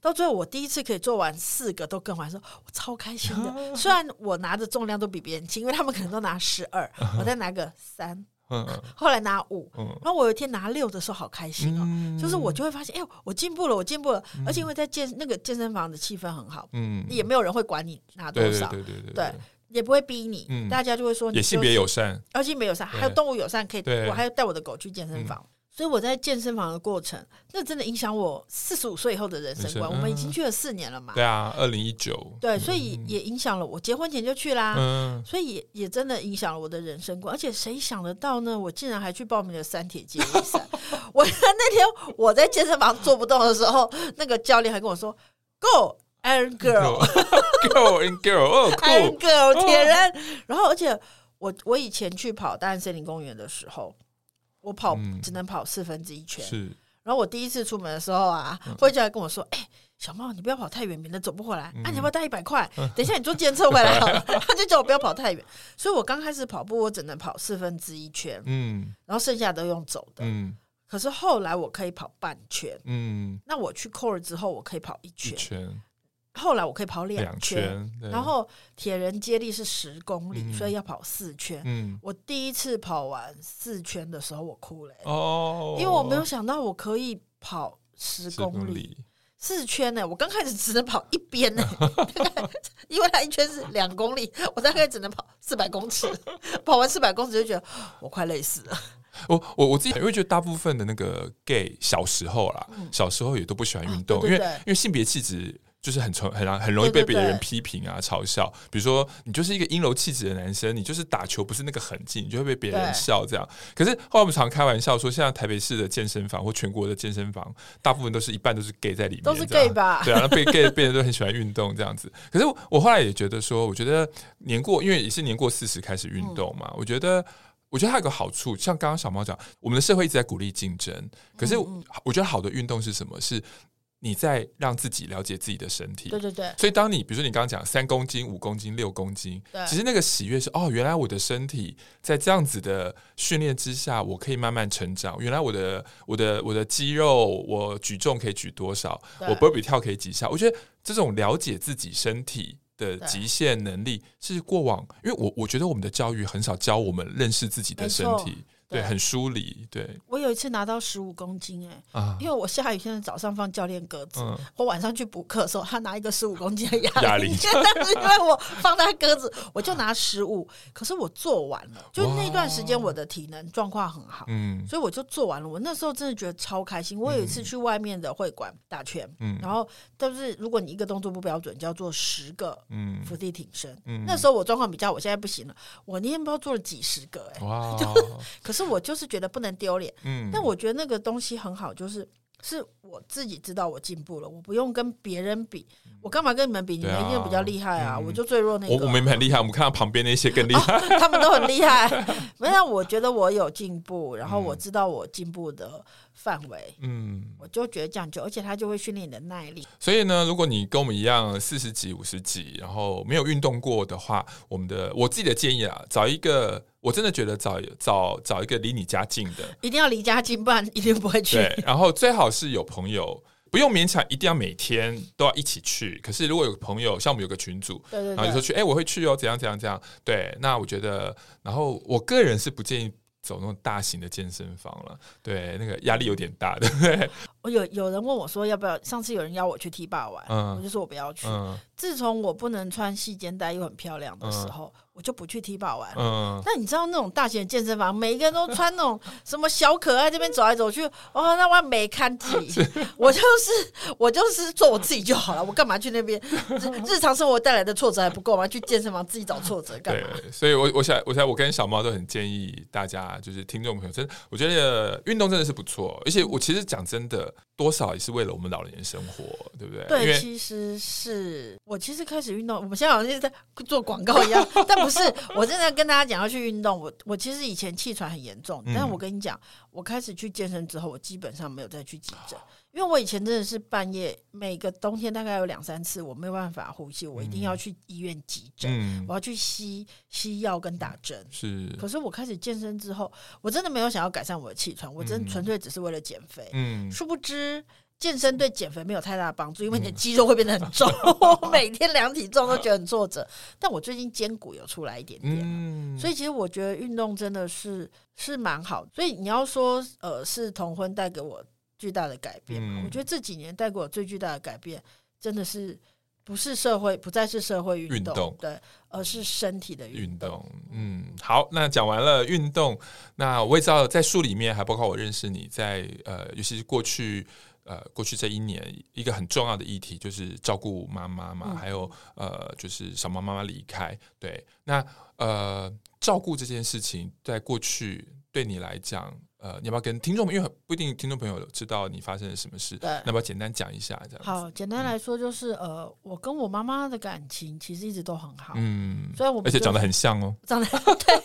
[SPEAKER 2] 到最后我第一次可以做完四个都更完，说我超开心的。虽然我拿的重量都比别人轻，因为他们可能都拿十二，我再拿个三。嗯，后来拿五，然后我有一天拿六的时候，好开心哦！就是我就会发现，哎呦，我进步了，我进步了！而且因为在健那个健身房的气氛很好，嗯，也没有人会管你拿多少，对对对对，也不会逼你，大家就会说你
[SPEAKER 1] 性别友善，
[SPEAKER 2] 而且性别友善，还有动物友善，可以，我还要带我的狗去健身房。所以我在健身房的过程，那真的影响我四十五岁以后的人生观。我们已经去了四年了嘛？
[SPEAKER 1] 对啊，二零一九。
[SPEAKER 2] 对，所以也影响了我结婚前就去啦。嗯，所以也也真的影响了我的人生观。而且谁想得到呢？我竟然还去报名了三铁接力赛。我 那天我在健身房做不动的时候，那个教练还跟我说：“Go Iron Girl，Go
[SPEAKER 1] Iron Girl，Iron
[SPEAKER 2] Girl，铁人。”然后，而且我我以前去跑大安森林公园的时候。我跑只能跑四分之一圈，是。然后我第一次出门的时候啊，慧就来跟我说：“哎，小猫，你不要跑太远，免得走不回来。啊，你要不要带一百块？等一下你坐电车回来好了。”他就叫我不要跑太远，所以我刚开始跑步，我只能跑四分之一圈，嗯，然后剩下都用走的，嗯。可是后来我可以跑半圈，嗯。那我去 core 之后，我可以跑一圈，后来我可以跑两圈，然后铁人接力是十公里，
[SPEAKER 1] 嗯、
[SPEAKER 2] 所以要跑四圈。
[SPEAKER 1] 嗯，
[SPEAKER 2] 我第一次跑完四圈的时候，我哭了、欸、
[SPEAKER 1] 哦，
[SPEAKER 2] 因为我没有想到我可以跑十公里。四圈呢、欸，我刚开始只能跑一边呢、欸，因为它一圈是两公里，我大概只能跑四百公尺。跑完四百公尺就觉得 我快累死了。
[SPEAKER 1] 我我我自己因为觉得大部分的那个 gay 小时候啦，嗯、小时候也都不喜欢运动，啊、对对对，因为因为性别气质。就是很从很很容易被别人批评啊、嘲笑。比如说，你就是一个阴柔气质的男生，你就是打球不是那个狠劲，你就会被别人笑这样。可是后来我们常开玩笑说，现在台北市的健身房或全国的健身房，大部分都是一半都是 gay 在里面，
[SPEAKER 2] 都是 gay 吧？
[SPEAKER 1] 对啊，那被 gay 变得都很喜欢运动这样子。可是我后来也觉得说，我觉得年过，因为也是年过四十开始运动嘛，嗯、我觉得我觉得它有个好处，像刚刚小猫讲，我们的社会一直在鼓励竞争，可是我觉得好的运动是什么？是你在让自己了解自己的身体，
[SPEAKER 2] 对对对。
[SPEAKER 1] 所以当你比如说你刚刚讲三公斤、五公斤、六公斤，
[SPEAKER 2] 对
[SPEAKER 1] 其实那个喜悦是哦，原来我的身体在这样子的训练之下，我可以慢慢成长。原来我的我的我的肌肉，我举重可以举多少，我 burpee 跳可以几下。我觉得这种了解自己身体的极限能力，是过往，因为我我觉得我们的教育很少教我们认识自己的身体。对，很疏离。对，我
[SPEAKER 2] 有一次拿到十五公斤，哎，
[SPEAKER 1] 啊，
[SPEAKER 2] 因为我下雨天的早上放教练鸽子，
[SPEAKER 1] 嗯，
[SPEAKER 2] 我晚上去补课的时候，他拿一个十五公斤的哑
[SPEAKER 1] 哑铃，
[SPEAKER 2] 因为我放他鸽子，我就拿十五，可是我做完了，就那段时间我的体能状况很好，
[SPEAKER 1] 嗯，
[SPEAKER 2] 所以我就做完了。我那时候真的觉得超开心。我有一次去外面的会馆打拳，嗯，然后但是如果你一个动作不标准，就要做十个，嗯，伏地挺身，嗯，那时候我状况比较，我现在不行了，我那天不知道做了几十个，哎，
[SPEAKER 1] 哇，
[SPEAKER 2] 可是我就是觉得。不能丢脸，
[SPEAKER 1] 嗯，
[SPEAKER 2] 但我觉得那个东西很好，就是是我自己知道我进步了，我不用跟别人比，我干嘛跟你们比？你们一定比较厉害啊，我就最弱那个。
[SPEAKER 1] 我我们很厉害，我们看到旁边那些更厉害，
[SPEAKER 2] 他们都很厉害。没有，我觉得我有进步，然后我知道我进步的范围，
[SPEAKER 1] 嗯，
[SPEAKER 2] 我就觉得这样就，而且他就会训练你的耐力。
[SPEAKER 1] 所以呢，如果你跟我们一样四十几、五十几，然后没有运动过的话，我们的我自己的建议啊，找一个。我真的觉得找找找一个离你家近的，
[SPEAKER 2] 一定要离家近，不然一定不会去。
[SPEAKER 1] 对，然后最好是有朋友，不用勉强一定要每天都要一起去。可是如果有朋友，像我们有个群组，
[SPEAKER 2] 对对对，
[SPEAKER 1] 然后就说去，哎，我会去哦，怎样怎样怎样。对，那我觉得，然后我个人是不建议走那种大型的健身房了，对，那个压力有点大，对不对？
[SPEAKER 2] 我有有人问我说要不要？上次有人邀我去 T 霸玩，
[SPEAKER 1] 嗯，
[SPEAKER 2] 我就说我不要去。
[SPEAKER 1] 嗯，
[SPEAKER 2] 自从我不能穿细肩带又很漂亮的时候。嗯我就不去 T 霸玩。
[SPEAKER 1] 嗯，
[SPEAKER 2] 那你知道那种大型的健身房，每一个人都穿那种什么小可爱，这边走来走去，哦，那我没看起。是我就是我就是做我自己就好了，我干嘛去那边？日常生活带来的挫折还不够吗？去健身房自己找挫折干嘛？
[SPEAKER 1] 对，所以我我想我想我跟小猫都很建议大家，就是听众朋友，真的我觉得运动真的是不错，而且我其实讲真的，多少也是为了我们老年生活，对不
[SPEAKER 2] 对？对，其实是我其实开始运动，我们现在好像是在做广告一样，但。不是，我真的跟大家讲要去运动。我我其实以前气喘很严重，但是我跟你讲，我开始去健身之后，我基本上没有再去急诊，因为我以前真的是半夜每个冬天大概有两三次我没有办法呼吸，我一定要去医院急诊，
[SPEAKER 1] 嗯、
[SPEAKER 2] 我要去吸吸药跟打针。
[SPEAKER 1] 是，
[SPEAKER 2] 可是我开始健身之后，我真的没有想要改善我的气喘，我真纯粹只是为了减肥。
[SPEAKER 1] 嗯，
[SPEAKER 2] 殊不知。健身对减肥没有太大的帮助，因为你的肌肉会变得很 重。每天量体重都觉得很挫折，但我最近肩骨有出来一点点，
[SPEAKER 1] 嗯、
[SPEAKER 2] 所以其实我觉得运动真的是是蛮好。所以你要说呃，是同婚带给我巨大的改变嘛？嗯、我觉得这几年带给我最巨大的改变，真的是不是社会，不再是社会
[SPEAKER 1] 运动，
[SPEAKER 2] 对，而是身体的。
[SPEAKER 1] 运动。嗯，好，那讲完了运动，那我也知道在书里面还包括我认识你在呃，尤其是过去。呃，过去这一年，一个很重要的议题就是照顾妈妈嘛，嗯、还有呃，就是小猫妈妈离开。对，那呃，照顾这件事情，在过去对你来讲，呃，你要不要跟听众，因为不一定听众朋友知道你发生了什么事，
[SPEAKER 2] 对，
[SPEAKER 1] 那要不要简单讲一下？这样
[SPEAKER 2] 好，简单来说就是，嗯、呃，我跟我妈妈的感情其实一直都很好，
[SPEAKER 1] 嗯，
[SPEAKER 2] 所以我们、就是、
[SPEAKER 1] 而且长得很像哦，
[SPEAKER 2] 长得 对。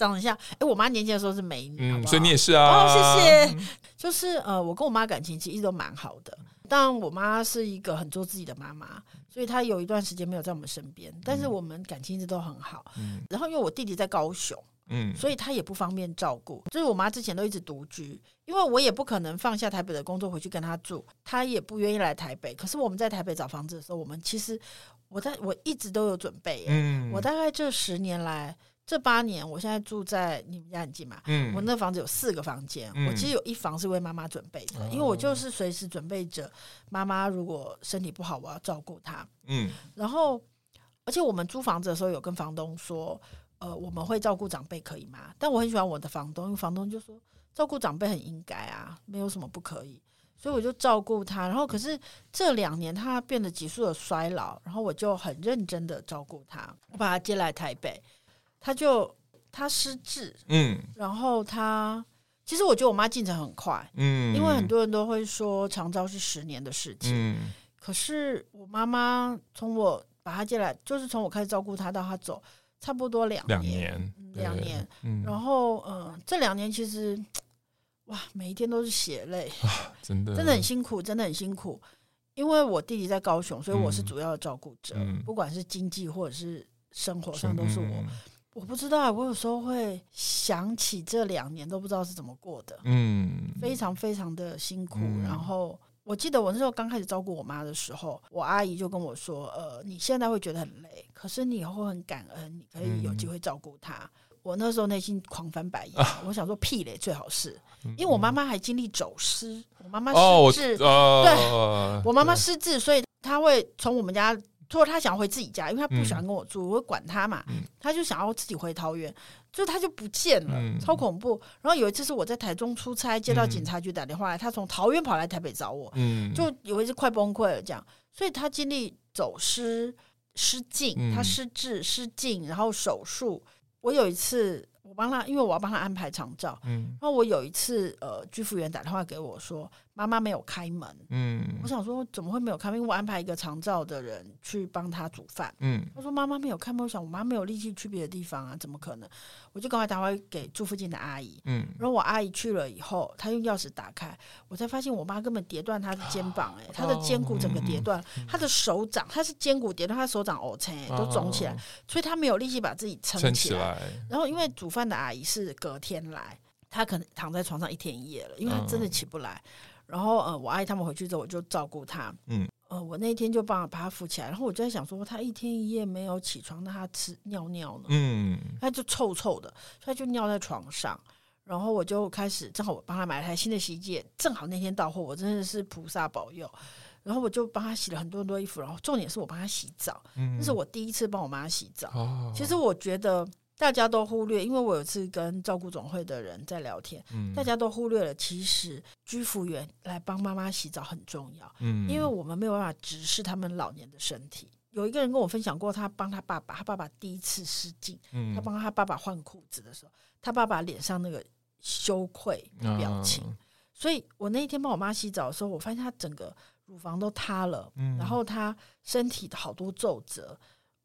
[SPEAKER 2] 长得像，哎、欸，我妈年轻的时候是美女，
[SPEAKER 1] 嗯，
[SPEAKER 2] 好好
[SPEAKER 1] 所以你也是啊，
[SPEAKER 2] 哦，谢谢。就是呃，我跟我妈感情其实一直都蛮好的，但我妈是一个很做自己的妈妈，所以她有一段时间没有在我们身边，但是我们感情一直都很好。
[SPEAKER 1] 嗯，
[SPEAKER 2] 然后因为我弟弟在高雄，嗯，所以他也不方便照顾。就是我妈之前都一直独居，因为我也不可能放下台北的工作回去跟他住，他也不愿意来台北。可是我们在台北找房子的时候，我们其实我在我一直都有准备。嗯，我大概这十年来。这八年，我现在住在你们家很近嘛？嗯，我那房子有四个房间，嗯、我其实有一房是为妈妈准备的，嗯、因为我就是随时准备着妈妈如果身体不好，我要照顾她。嗯，然后而且我们租房子的时候有跟房东说，呃，我们会照顾长辈，可以吗？但我很喜欢我的房东，因为房东就说照顾长辈很应该啊，没有什么不可以，所以我就照顾他。然后可是这两年他变得急速的衰老，然后我就很认真的照顾他，我把他接来台北。他就他失智，嗯，然后他其实我觉得我妈进程很快，嗯，因为很多人都会说长照是十年的事情，嗯，可是我妈妈从我把她接来，就是从我开始照顾她到她走，差不多两年，两年，两年，嗯，然后嗯、呃，这两年其实哇，每一天都是血泪，啊，真的真的很辛苦，真的很辛苦，因为我弟弟在高雄，所以我是主要的照顾者，嗯，不管是经济或者是生活上都是我。嗯我不知道，我有时候会想起这两年都不知道是怎么过的，嗯，非常非常的辛苦。嗯、然后我记得我那时候刚开始照顾我妈的时候，我阿姨就跟我说：“呃，你现在会觉得很累，可是你以后很感恩，你可以有机会照顾她。嗯”我那时候内心狂翻白眼，啊、我想说屁嘞，最好是，因为我妈妈还经历走失，我妈妈失智，哦、对，我妈妈失智，所以她会从我们家。他说他想要回自己家，因为他不喜欢跟我住，嗯、我会管他嘛。嗯、他就想要自己回桃园，就他就不见了，嗯、超恐怖。然后有一次是我在台中出差，接到警察局打电话来，嗯、他从桃园跑来台北找我，嗯、就有一次快崩溃了这样。所以他经历走失、失禁，嗯、他失智、失禁，然后手术。我有一次。我帮他，因为我要帮他安排长照。嗯，然后我有一次，呃，居服员打电话给我说，妈妈没有开门。嗯，我想说怎么会没有开门？因为我安排一个长照的人去帮他煮饭。嗯，他说妈妈没有开门，我想我妈没有力气去别的地方啊，怎么可能？我就赶快打电话给住附近的阿姨。嗯，然后我阿姨去了以后，她用钥匙打开，我才发现我妈根本跌断她的肩膀，欸，哎，她的肩骨整个跌断，她的手掌，她是肩骨跌断，她手掌哦，青都肿起来，所以她没有力气把自己撑起来。然后因为煮饭。的阿姨是隔天来，她可能躺在床上一天一夜了，因为她真的起不来。嗯、然后呃，我阿姨他们回去之后，我就照顾她。嗯，呃，我那天就帮把她扶起来。然后我就在想说，她一天一夜没有起床，那她吃尿尿呢？嗯，她就臭臭的，她就尿在床上。然后我就开始，正好我帮她买了台新的洗衣机，正好那天到货，我真的是菩萨保佑。然后我就帮她洗了很多很多衣服，然后重点是我帮她洗澡，嗯、那是我第一次帮我妈洗澡。哦、其实我觉得。大家都忽略，因为我有次跟照顾总会的人在聊天，嗯、大家都忽略了，其实居服员来帮妈妈洗澡很重要，嗯、因为我们没有办法直视他们老年的身体。有一个人跟我分享过，他帮他爸爸，他爸爸第一次失禁，嗯、他帮他爸爸换裤子的时候，他爸爸脸上那个羞愧的表情，啊、所以我那一天帮我妈洗澡的时候，我发现她整个乳房都塌了，嗯、然后她身体的好多皱褶。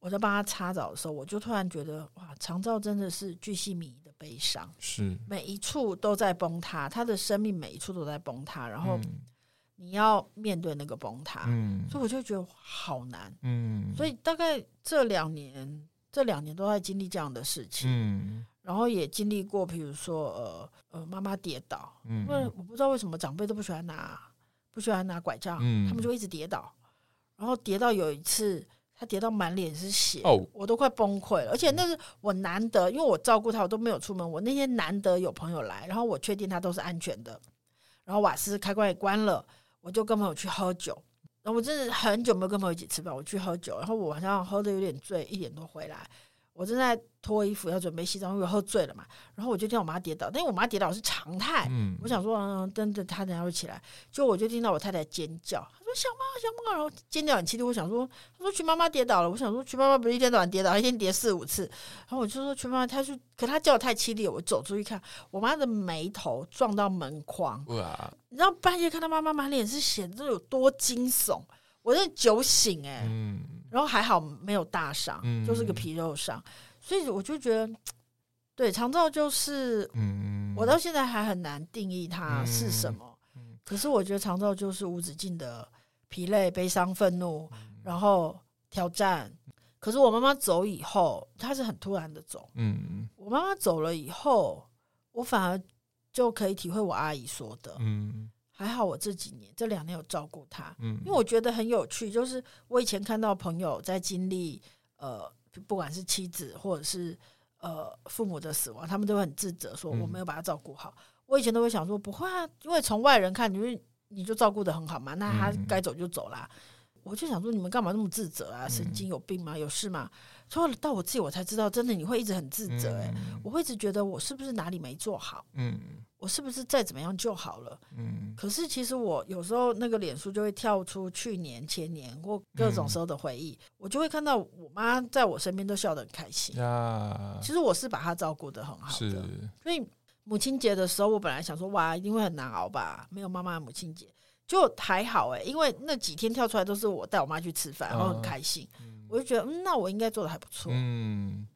[SPEAKER 2] 我在帮他擦澡的时候，我就突然觉得，哇，长照真的是巨细靡遗的悲伤，是。每一处都在崩塌，他的生命每一处都在崩塌，然后你要面对那个崩塌，嗯，所以我就觉得好难，嗯，所以大概这两年，这两年都在经历这样的事情，嗯，然后也经历过，比如说，呃呃，妈妈跌倒，嗯，因为我不知道为什么长辈都不喜欢拿，不喜欢拿拐杖，嗯，他们就一直跌倒，然后跌到有一次。他跌到满脸是血，oh. 我都快崩溃了。而且那是我难得，因为我照顾他，我都没有出门。我那天难得有朋友来，然后我确定他都是安全的。然后瓦斯开关也关了，我就跟朋友去喝酒。然后我真的很久没有跟朋友一起吃饭，我去喝酒。然后我晚上喝得有点醉，一点多回来。我正在脱衣服要准备洗澡，因为喝醉了嘛。然后我就听我妈跌倒，但是我妈跌倒是常态。嗯，我想说，嗯，等着她等下会起来。就我就听到我太太尖叫，她说：“小猫，小猫！”然后尖叫很凄厉。我想说，她说：“瞿妈妈跌倒了。”我想说，瞿妈妈不是一天到晚跌倒，一天跌四五次。然后我就说：“瞿妈妈，她说，可她叫的太凄厉。”我走出去看，我妈的眉头撞到门框。哇！你知道半夜看到妈妈满脸是血，这有多惊悚？我真的酒醒哎、欸。嗯。然后还好没有大伤，嗯、就是个皮肉伤，所以我就觉得，对肠照就是，嗯、我到现在还很难定义它是什么。嗯、可是我觉得肠照就是无止境的疲累、悲伤、愤怒，嗯、然后挑战。可是我妈妈走以后，她是很突然的走。
[SPEAKER 1] 嗯，
[SPEAKER 2] 我妈妈走了以后，我反而就可以体会我阿姨说的。
[SPEAKER 1] 嗯，
[SPEAKER 2] 还好我这几年这两年有照顾他。
[SPEAKER 1] 嗯，
[SPEAKER 2] 因为我觉得很有趣，就是我以前看到朋友在经历呃，不管是妻子或者是呃父母的死亡，他们都会很自责，说我没有把他照顾好。嗯，我以前都会想说不会啊，因为从外人看，你就你就照顾得很好嘛，那他该走就走啦。我就想说，你们干嘛那么自责啊？神经有病吗？有事吗？说到我自己，我才知道，真的你会一直很自责、欸。哎、嗯，我会一直觉得我是不是哪里没做好？
[SPEAKER 1] 嗯，
[SPEAKER 2] 我是不是再怎么样就好了？
[SPEAKER 1] 嗯。
[SPEAKER 2] 可是其实我有时候那个脸书就会跳出去年、前年或各种时候的回忆，嗯、我就会看到我妈在我身边都笑得很开心。
[SPEAKER 1] 啊，
[SPEAKER 2] 其实我是把她照顾得很好的。所以母亲节的时候，我本来想说，哇，一定会很难熬吧？没有妈妈的母亲节。就还好哎、欸，因为那几天跳出来都是我带我妈去吃饭，然后很开心，嗯、我就觉得嗯，那我应该做的还不错。
[SPEAKER 1] 嗯，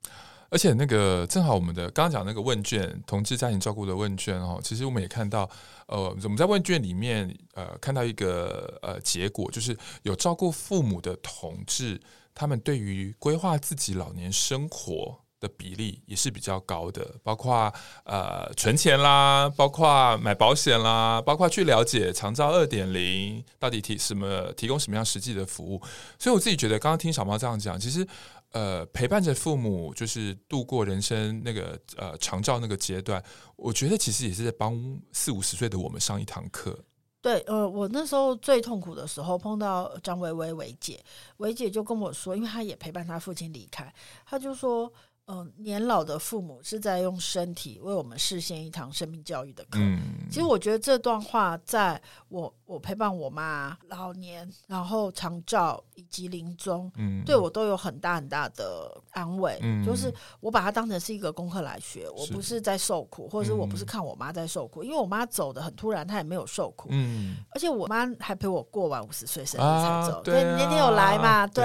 [SPEAKER 1] 而且那个正好我们的刚刚讲那个问卷，同志家庭照顾的问卷哦，其实我们也看到，呃，我们在问卷里面呃看到一个呃结果，就是有照顾父母的同志，他们对于规划自己老年生活的比例也是比较高的，包括呃存钱啦，包括买保险啦，包括去了解长照二点零到底提什么，提供什么样实际的服务。所以我自己觉得，刚刚听小猫这样讲，其实呃陪伴着父母，就是度过人生那个呃长照那个阶段，我觉得其实也是在帮四五十岁的我们上一堂课。
[SPEAKER 2] 对，呃，我那时候最痛苦的时候，碰到张薇薇薇姐，薇姐就跟我说，因为她也陪伴她父亲离开，她就说。嗯，年老的父母是在用身体为我们实现一堂生命教育的课。
[SPEAKER 1] 嗯，
[SPEAKER 2] 其实我觉得这段话，在我我陪伴我妈老年，然后长照以及临终，嗯，对我都有很大很大的安慰。嗯，就是我把它当成是一个功课来学，我不是在受苦，或者是我不是看我妈在受苦，因为我妈走的很突然，她也没有受苦。嗯，而且我妈还陪我过完五十岁生日才走。对，你那天有来嘛？对，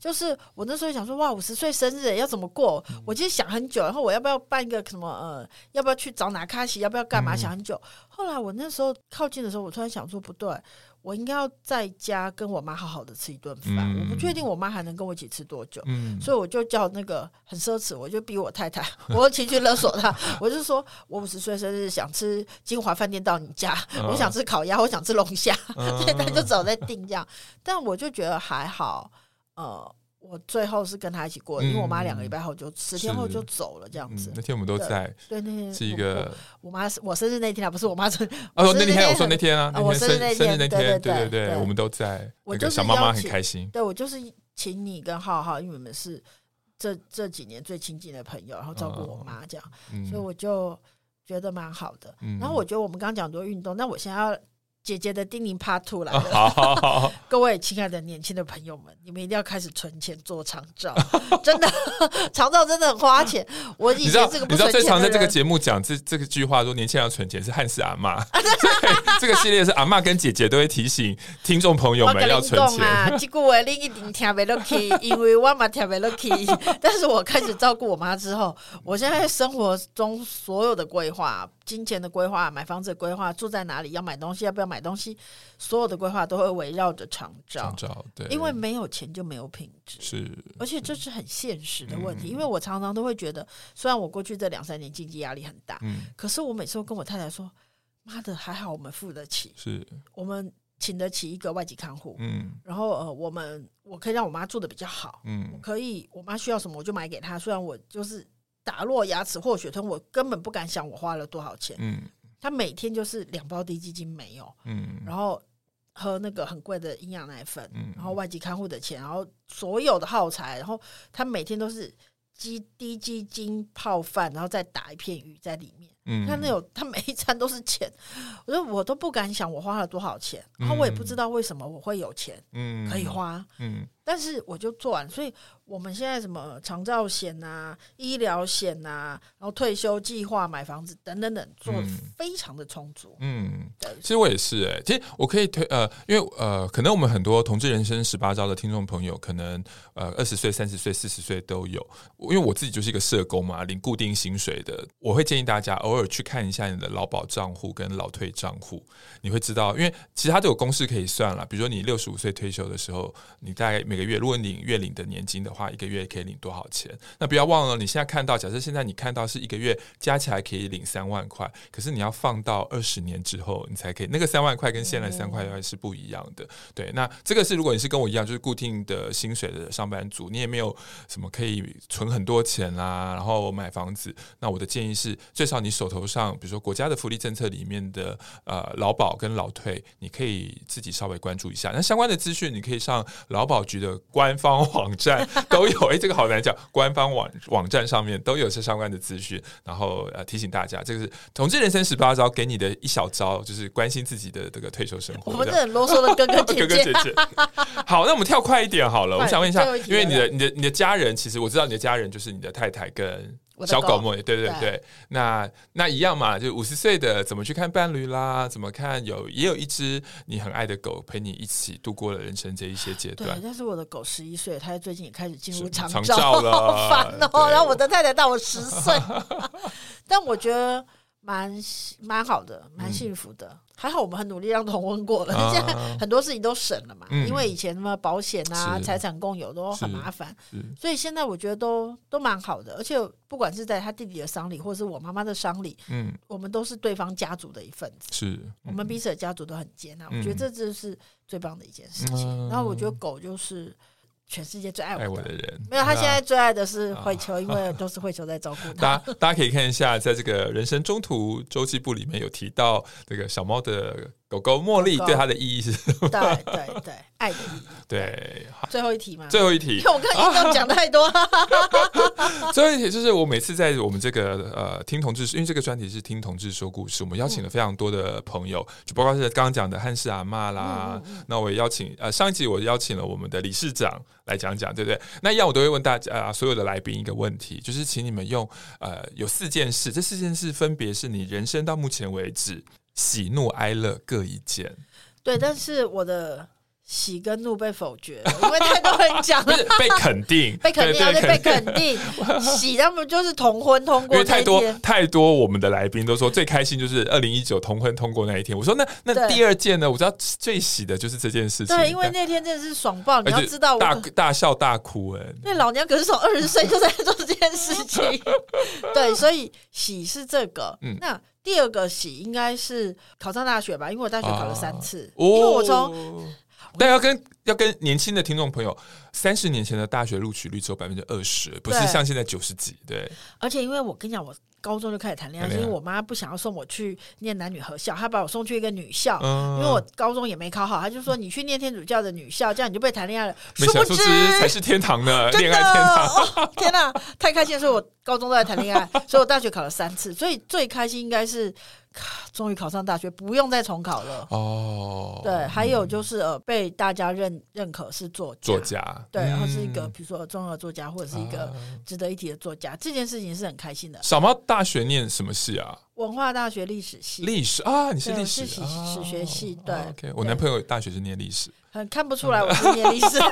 [SPEAKER 2] 就是我那时候想说，哇，五十岁生日要怎么过？我其实想很久，然后我要不要办一个什么呃，要不要去找哪卡西，要不要干嘛？想很久。后来我那时候靠近的时候，我突然想说不对，我应该要在家跟我妈好好的吃一顿饭。嗯、我不确定我妈还能跟我一起吃多久，嗯、所以我就叫那个很奢侈，我就逼我太太，我情绪勒索她，我就说我五十岁生日想吃金华饭店到你家，哦、我想吃烤鸭，我想吃龙虾，所以他就走在定这样。但我就觉得还好，呃。我最后是跟他一起过的，因为我妈两个礼拜后就十天后就走了，这样子。
[SPEAKER 1] 那天我们都在，
[SPEAKER 2] 对，那天
[SPEAKER 1] 是一个
[SPEAKER 2] 我妈我生日那天啊，不是我妈生日。
[SPEAKER 1] 哦，那天我说那天啊，
[SPEAKER 2] 我生日那天，
[SPEAKER 1] 对对对对，我们都在。我就是小妈妈很开心。
[SPEAKER 2] 对，我就是请你跟浩浩，因为我们是这这几年最亲近的朋友，然后照顾我妈这样，所以我就觉得蛮好的。然后我觉得我们刚刚讲多运动，那我现在要。姐姐的叮咛 Part Two 来了，
[SPEAKER 1] 好好好，
[SPEAKER 2] 各位亲爱的年轻的朋友们，你们一定要开始存钱做长照，真的，长照真的很花钱。我以前这个不
[SPEAKER 1] 你知道最常在这个节目讲这这个句话说年轻人要存钱是汉斯阿妈，这个系列是阿妈跟姐姐都会提醒听众朋友们要存钱啊。
[SPEAKER 2] 结果我另一顶听不落去，因为我嘛听不落去。但是我开始照顾我妈之后，我现在生活中所有的规划。金钱的规划、买房子的规划、住在哪里、要买东西、要不要买东西，所有的规划都会围绕着长照。
[SPEAKER 1] 长照，对，
[SPEAKER 2] 因为没有钱就没有品质，
[SPEAKER 1] 是，
[SPEAKER 2] 而且这是很现实的问题。嗯、因为我常常都会觉得，虽然我过去这两三年经济压力很大，嗯，可是我每次都跟我太太说：“妈的，还好我们付得起，
[SPEAKER 1] 是
[SPEAKER 2] 我们请得起一个外籍看护，
[SPEAKER 1] 嗯，
[SPEAKER 2] 然后呃，我们我可以让我妈住的比较好，嗯，我可以我妈需要什么我就买给她，虽然我就是。”打落牙齿或血吞，我根本不敢想我花了多少钱。嗯，他每天就是两包低基金没有，嗯，然后喝那个很贵的营养奶粉，嗯，然后外籍看护的钱，然后所有的耗材，然后他每天都是鸡滴鸡精泡饭，然后再打一片鱼在里面。嗯，他那有 他每一餐都是钱，我说我都不敢想我花了多少钱，然后我也不知道为什么我会有钱，嗯，可以花，嗯，但是我就做完，所以。我们现在什么长照险啊、医疗险啊，然后退休计划、买房子等等等，做得非常的充足。
[SPEAKER 1] 嗯，对，其实我也是哎、欸，其实我可以推呃，因为呃，可能我们很多同志人生十八招的听众朋友，可能呃二十岁、三十岁、四十岁都有。因为我自己就是一个社工嘛，领固定薪水的，我会建议大家偶尔去看一下你的劳保账户跟老退账户，你会知道，因为其实它都有公式可以算了。比如说你六十五岁退休的时候，你大概每个月，如果你月领的年金的话，一个月可以领多少钱？那不要忘了，你现在看到，假设现在你看到是一个月加起来可以领三万块，可是你要放到二十年之后，你才可以，那个三万块跟现在三块还是不一样的。对，那这个是如果你是跟我一样，就是固定的薪水的上班族，你也没有什么可以存很多钱啦，然后买房子，那我的建议是，最少你手头上，比如说国家的福利政策里面的呃劳保跟劳退，你可以自己稍微关注一下。那相关的资讯，你可以上劳保局的官方网站 都有。哎，这个好难讲，官方网网站上面都有这相关的资讯。然后呃提醒大家，这个是同志人生十八招给你的一小招，就是关心自己的这个退休生活。
[SPEAKER 2] 我们这很啰嗦的哥哥姐姐。哥哥姐姐。
[SPEAKER 1] 好，那我们跳快一点好了。我想问一下，因为你的你的你的家人，其实我知道你的家人就是你的太太跟。小狗嘛，对对对，对那那一样嘛，就五十岁的怎么去看伴侣啦？怎么看有也有一只你很爱的狗陪你一起度过了人生这一些阶段。
[SPEAKER 2] 对，但是我的狗十一岁，它最近也开始进入长
[SPEAKER 1] 照了，
[SPEAKER 2] 好烦哦。然后我的太太大我十岁 但我觉得蛮蛮好的，蛮幸福的。嗯还好我们很努力让同婚过了，现在很多事情都省了嘛。因为以前什么保险啊、财产共有都很麻烦，所以现在我觉得都都蛮好的。而且不管是在他弟弟的丧礼，或者是我妈妈的丧礼，嗯，我们都是对方家族的一份子。是，我们彼此的家族都很接纳。我觉得这就是最棒的一件事情。然后我觉得狗就是。全世界最爱我我的人，没有，他现在最爱的是慧秋，啊、因为都是慧秋在照顾他。
[SPEAKER 1] 大 家大家可以看一下，在这个人生中途周记簿里面有提到这个小猫的。狗狗茉莉对它的意义是什么？
[SPEAKER 2] 对对对，爱的意义。
[SPEAKER 1] 对，
[SPEAKER 2] 最后一题嘛。
[SPEAKER 1] 最后一题，
[SPEAKER 2] 因 为我刚刚都讲太多。
[SPEAKER 1] 最后一题就是我每次在我们这个呃听同志，因为这个专题是听同志说故事，我们邀请了非常多的朋友，就包括是刚刚讲的汉氏阿妈啦。那我也邀请呃上一集我邀请了我们的理事长来讲讲，对不对？那一样我都会问大家啊，所有的来宾一个问题，就是请你们用呃有四件事，这四件事分别是你人生到目前为止。喜怒哀乐各一件，
[SPEAKER 2] 对，但是我的喜跟怒被否决，因为太多人讲了，
[SPEAKER 1] 被肯定，
[SPEAKER 2] 被肯定，而 且被肯定。喜，他们就是同婚通过，
[SPEAKER 1] 因为太多太多，我们的来宾都说最开心就是二零一九同婚通过那一天。我说那那第二件呢？我知道最喜的就是这件事情，
[SPEAKER 2] 对，因为那天真的是爽爆，你要知道，
[SPEAKER 1] 大大笑大哭哎，
[SPEAKER 2] 那老娘可是从二十岁就在做这件事情，对，所以喜是这个，嗯，那。第二个喜应该是考上大学吧，因为我大学考了三次，啊、因为我从，
[SPEAKER 1] 但要跟要跟年轻的听众朋友，三十年前的大学录取率只有百分之二十，不是像现在九十几，对。
[SPEAKER 2] 而且因为我跟你讲，我。高中就开始谈恋爱，是因为我妈不想要送我去念男女合校，她把我送去一个女校，因为我高中也没考好，她就说你去念天主教的女校，这样你就不会谈恋爱了。殊不知
[SPEAKER 1] 才是天堂的 恋爱天堂，
[SPEAKER 2] 天哪，太开心！所以我高中都在谈恋爱，所以我大学考了三次，所以最开心应该是。终于考上大学，不用再重考了。哦，对，还有就是呃，被大家认认可是作家，
[SPEAKER 1] 作家，
[SPEAKER 2] 对，然后是一个比如说综合作家或者是一个值得一提的作家，这件事情是很开心的。
[SPEAKER 1] 小猫大学念什么系啊？
[SPEAKER 2] 文化大学历史系。
[SPEAKER 1] 历史啊，你是历史
[SPEAKER 2] 史史学系？对
[SPEAKER 1] ，OK，我男朋友大学是念历史，
[SPEAKER 2] 很看不出来我是念历史。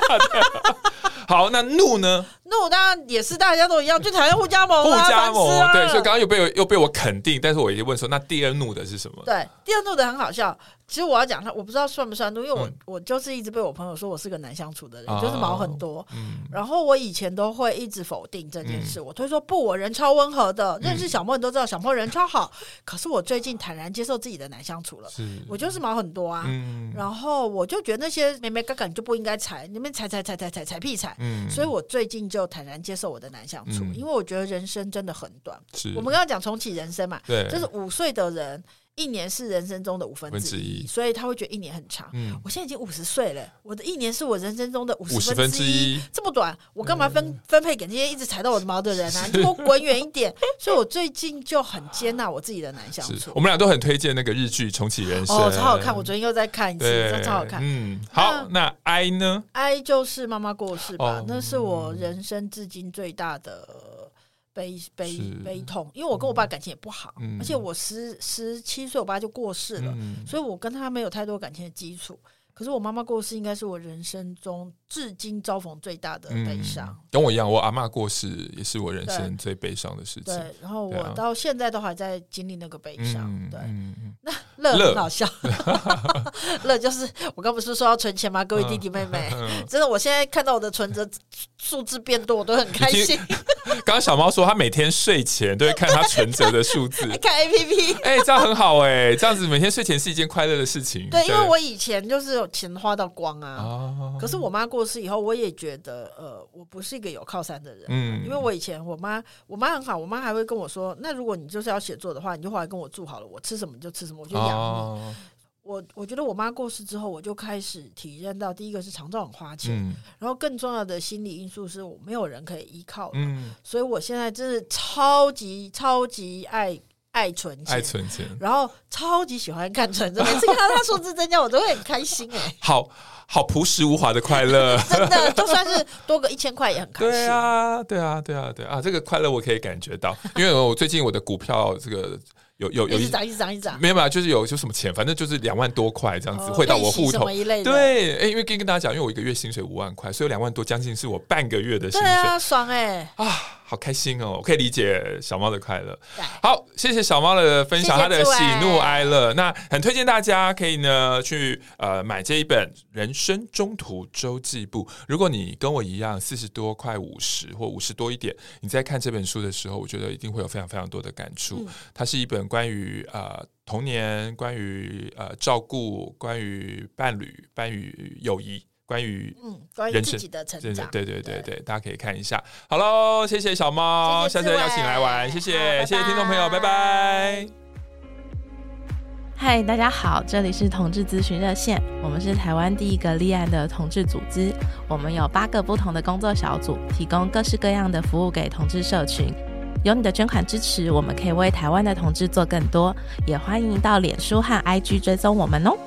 [SPEAKER 1] 好，那怒呢？
[SPEAKER 2] 怒当然也是大家都一样，就讨厌互加盟。
[SPEAKER 1] 互加盟，对，所以刚刚又被又被我肯定，但是我已经问说，那第二怒的是什么？
[SPEAKER 2] 对，第二怒的很好笑。其实我要讲他，我不知道算不算怒，因为我、嗯、我就是一直被我朋友说我是个难相处的人，哦、就是毛很多。嗯、然后我以前都会一直否定这件事，嗯、我推说不，我人超温和的。认识小莫你都知道，小莫人超好。嗯、可是我最近坦然接受自己的难相处了。是我就是毛很多啊。嗯、然后我就觉得那些眉眉角角你就不应该踩，你们踩踩踩踩踩踩屁踩。嗯、所以我最近就坦然接受我的难相处，嗯、因为我觉得人生真的很短。是我们刚刚讲重启人生嘛，对，就是五岁的人。一年是人生中的五分之一，所以他会觉得一年很长。我现在已经五十岁了，我的一年是我人生中的五十分之一，这么短，我干嘛分分配给那些一直踩到我的毛的人啊？你给我滚远一点！所以我最近就很接纳我自己的难相处。
[SPEAKER 1] 我们俩都很推荐那个日剧《重启人生》，
[SPEAKER 2] 哦，超好看！我昨天又再看一次，真超好看。
[SPEAKER 1] 嗯，好，那哀呢？
[SPEAKER 2] 哀就是妈妈过世吧，那是我人生至今最大的。悲悲悲痛，因为我跟我爸感情也不好，而且我十十七岁，我爸就过世了，所以我跟他没有太多感情的基础。可是我妈妈过世，应该是我人生中至今遭逢最大的悲伤。
[SPEAKER 1] 嗯，跟我一样，我阿妈过世也是我人生最悲伤的事情。
[SPEAKER 2] 对，然后我到现在都还在经历那个悲伤。
[SPEAKER 1] 嗯、
[SPEAKER 2] 对，
[SPEAKER 1] 嗯、
[SPEAKER 2] 那乐很好笑，乐就是我刚不是说要存钱吗？各位弟弟妹妹，嗯、真的，我现在看到我的存折数字变多，我都很开心。
[SPEAKER 1] 刚刚小猫说，他每天睡前都会看他存折的数字，
[SPEAKER 2] 看 APP。
[SPEAKER 1] 哎、欸，这样很好哎、欸，这样子每天睡前是一件快乐的事情。
[SPEAKER 2] 对，因为我以前就是。钱花到光啊！哦、可是我妈过世以后，我也觉得，呃，我不是一个有靠山的人。嗯，因为我以前我妈，我妈很好，我妈还会跟我说，那如果你就是要写作的话，你就回来跟我住好了，我吃什么你就吃什么，我就养你。哦、我我觉得我妈过世之后，我就开始体验到，第一个是长照很花钱，嗯、然后更重要的心理因素是我没有人可以依靠。嗯，所以我现在真是超级超级爱。爱存钱，
[SPEAKER 1] 爱存钱，
[SPEAKER 2] 然后超级喜欢看存折，每次看到他数字增加，我都会很开心哎、欸。
[SPEAKER 1] 好好朴实无华的快乐，
[SPEAKER 2] 真的，就算是多个一千块也很开心。
[SPEAKER 1] 对啊，对啊，对啊，对啊，这个快乐我可以感觉到，因为我最近我的股票这个。有有有
[SPEAKER 2] 一涨一涨一涨，
[SPEAKER 1] 没有嘛？就是有就什么钱，反正就是两万多块这样子汇到我户头。对，哎，因为跟跟大家讲，因为我一个月薪水五万块，所以两万多将近是我半个月的薪水。对
[SPEAKER 2] 啊，爽哎！
[SPEAKER 1] 啊，好开心哦！我可以理解小猫的快乐。好，谢谢小猫的分享，他的喜怒哀乐。那很推荐大家可以呢去呃买这一本《人生中途周记簿》。如果你跟我一样四十多快五十或五十多一点，你在看这本书的时候，我觉得一定会有非常非常多的感触。它是一本。关于呃童年，关于呃照顾，关于伴侣，关于友谊，关于
[SPEAKER 2] 嗯，关于自己的成长，
[SPEAKER 1] 对对对对，对大家可以看一下。好喽，谢谢小猫，谢谢下次邀请来玩，谢谢谢谢听众朋友，拜拜。
[SPEAKER 5] 嗨，大家好，这里是同志咨询热线，我们是台湾第一个立案的同志组织，我们有八个不同的工作小组，提供各式各样的服务给同志社群。有你的捐款支持，我们可以为台湾的同志做更多。也欢迎到脸书和 IG 追踪我们哦。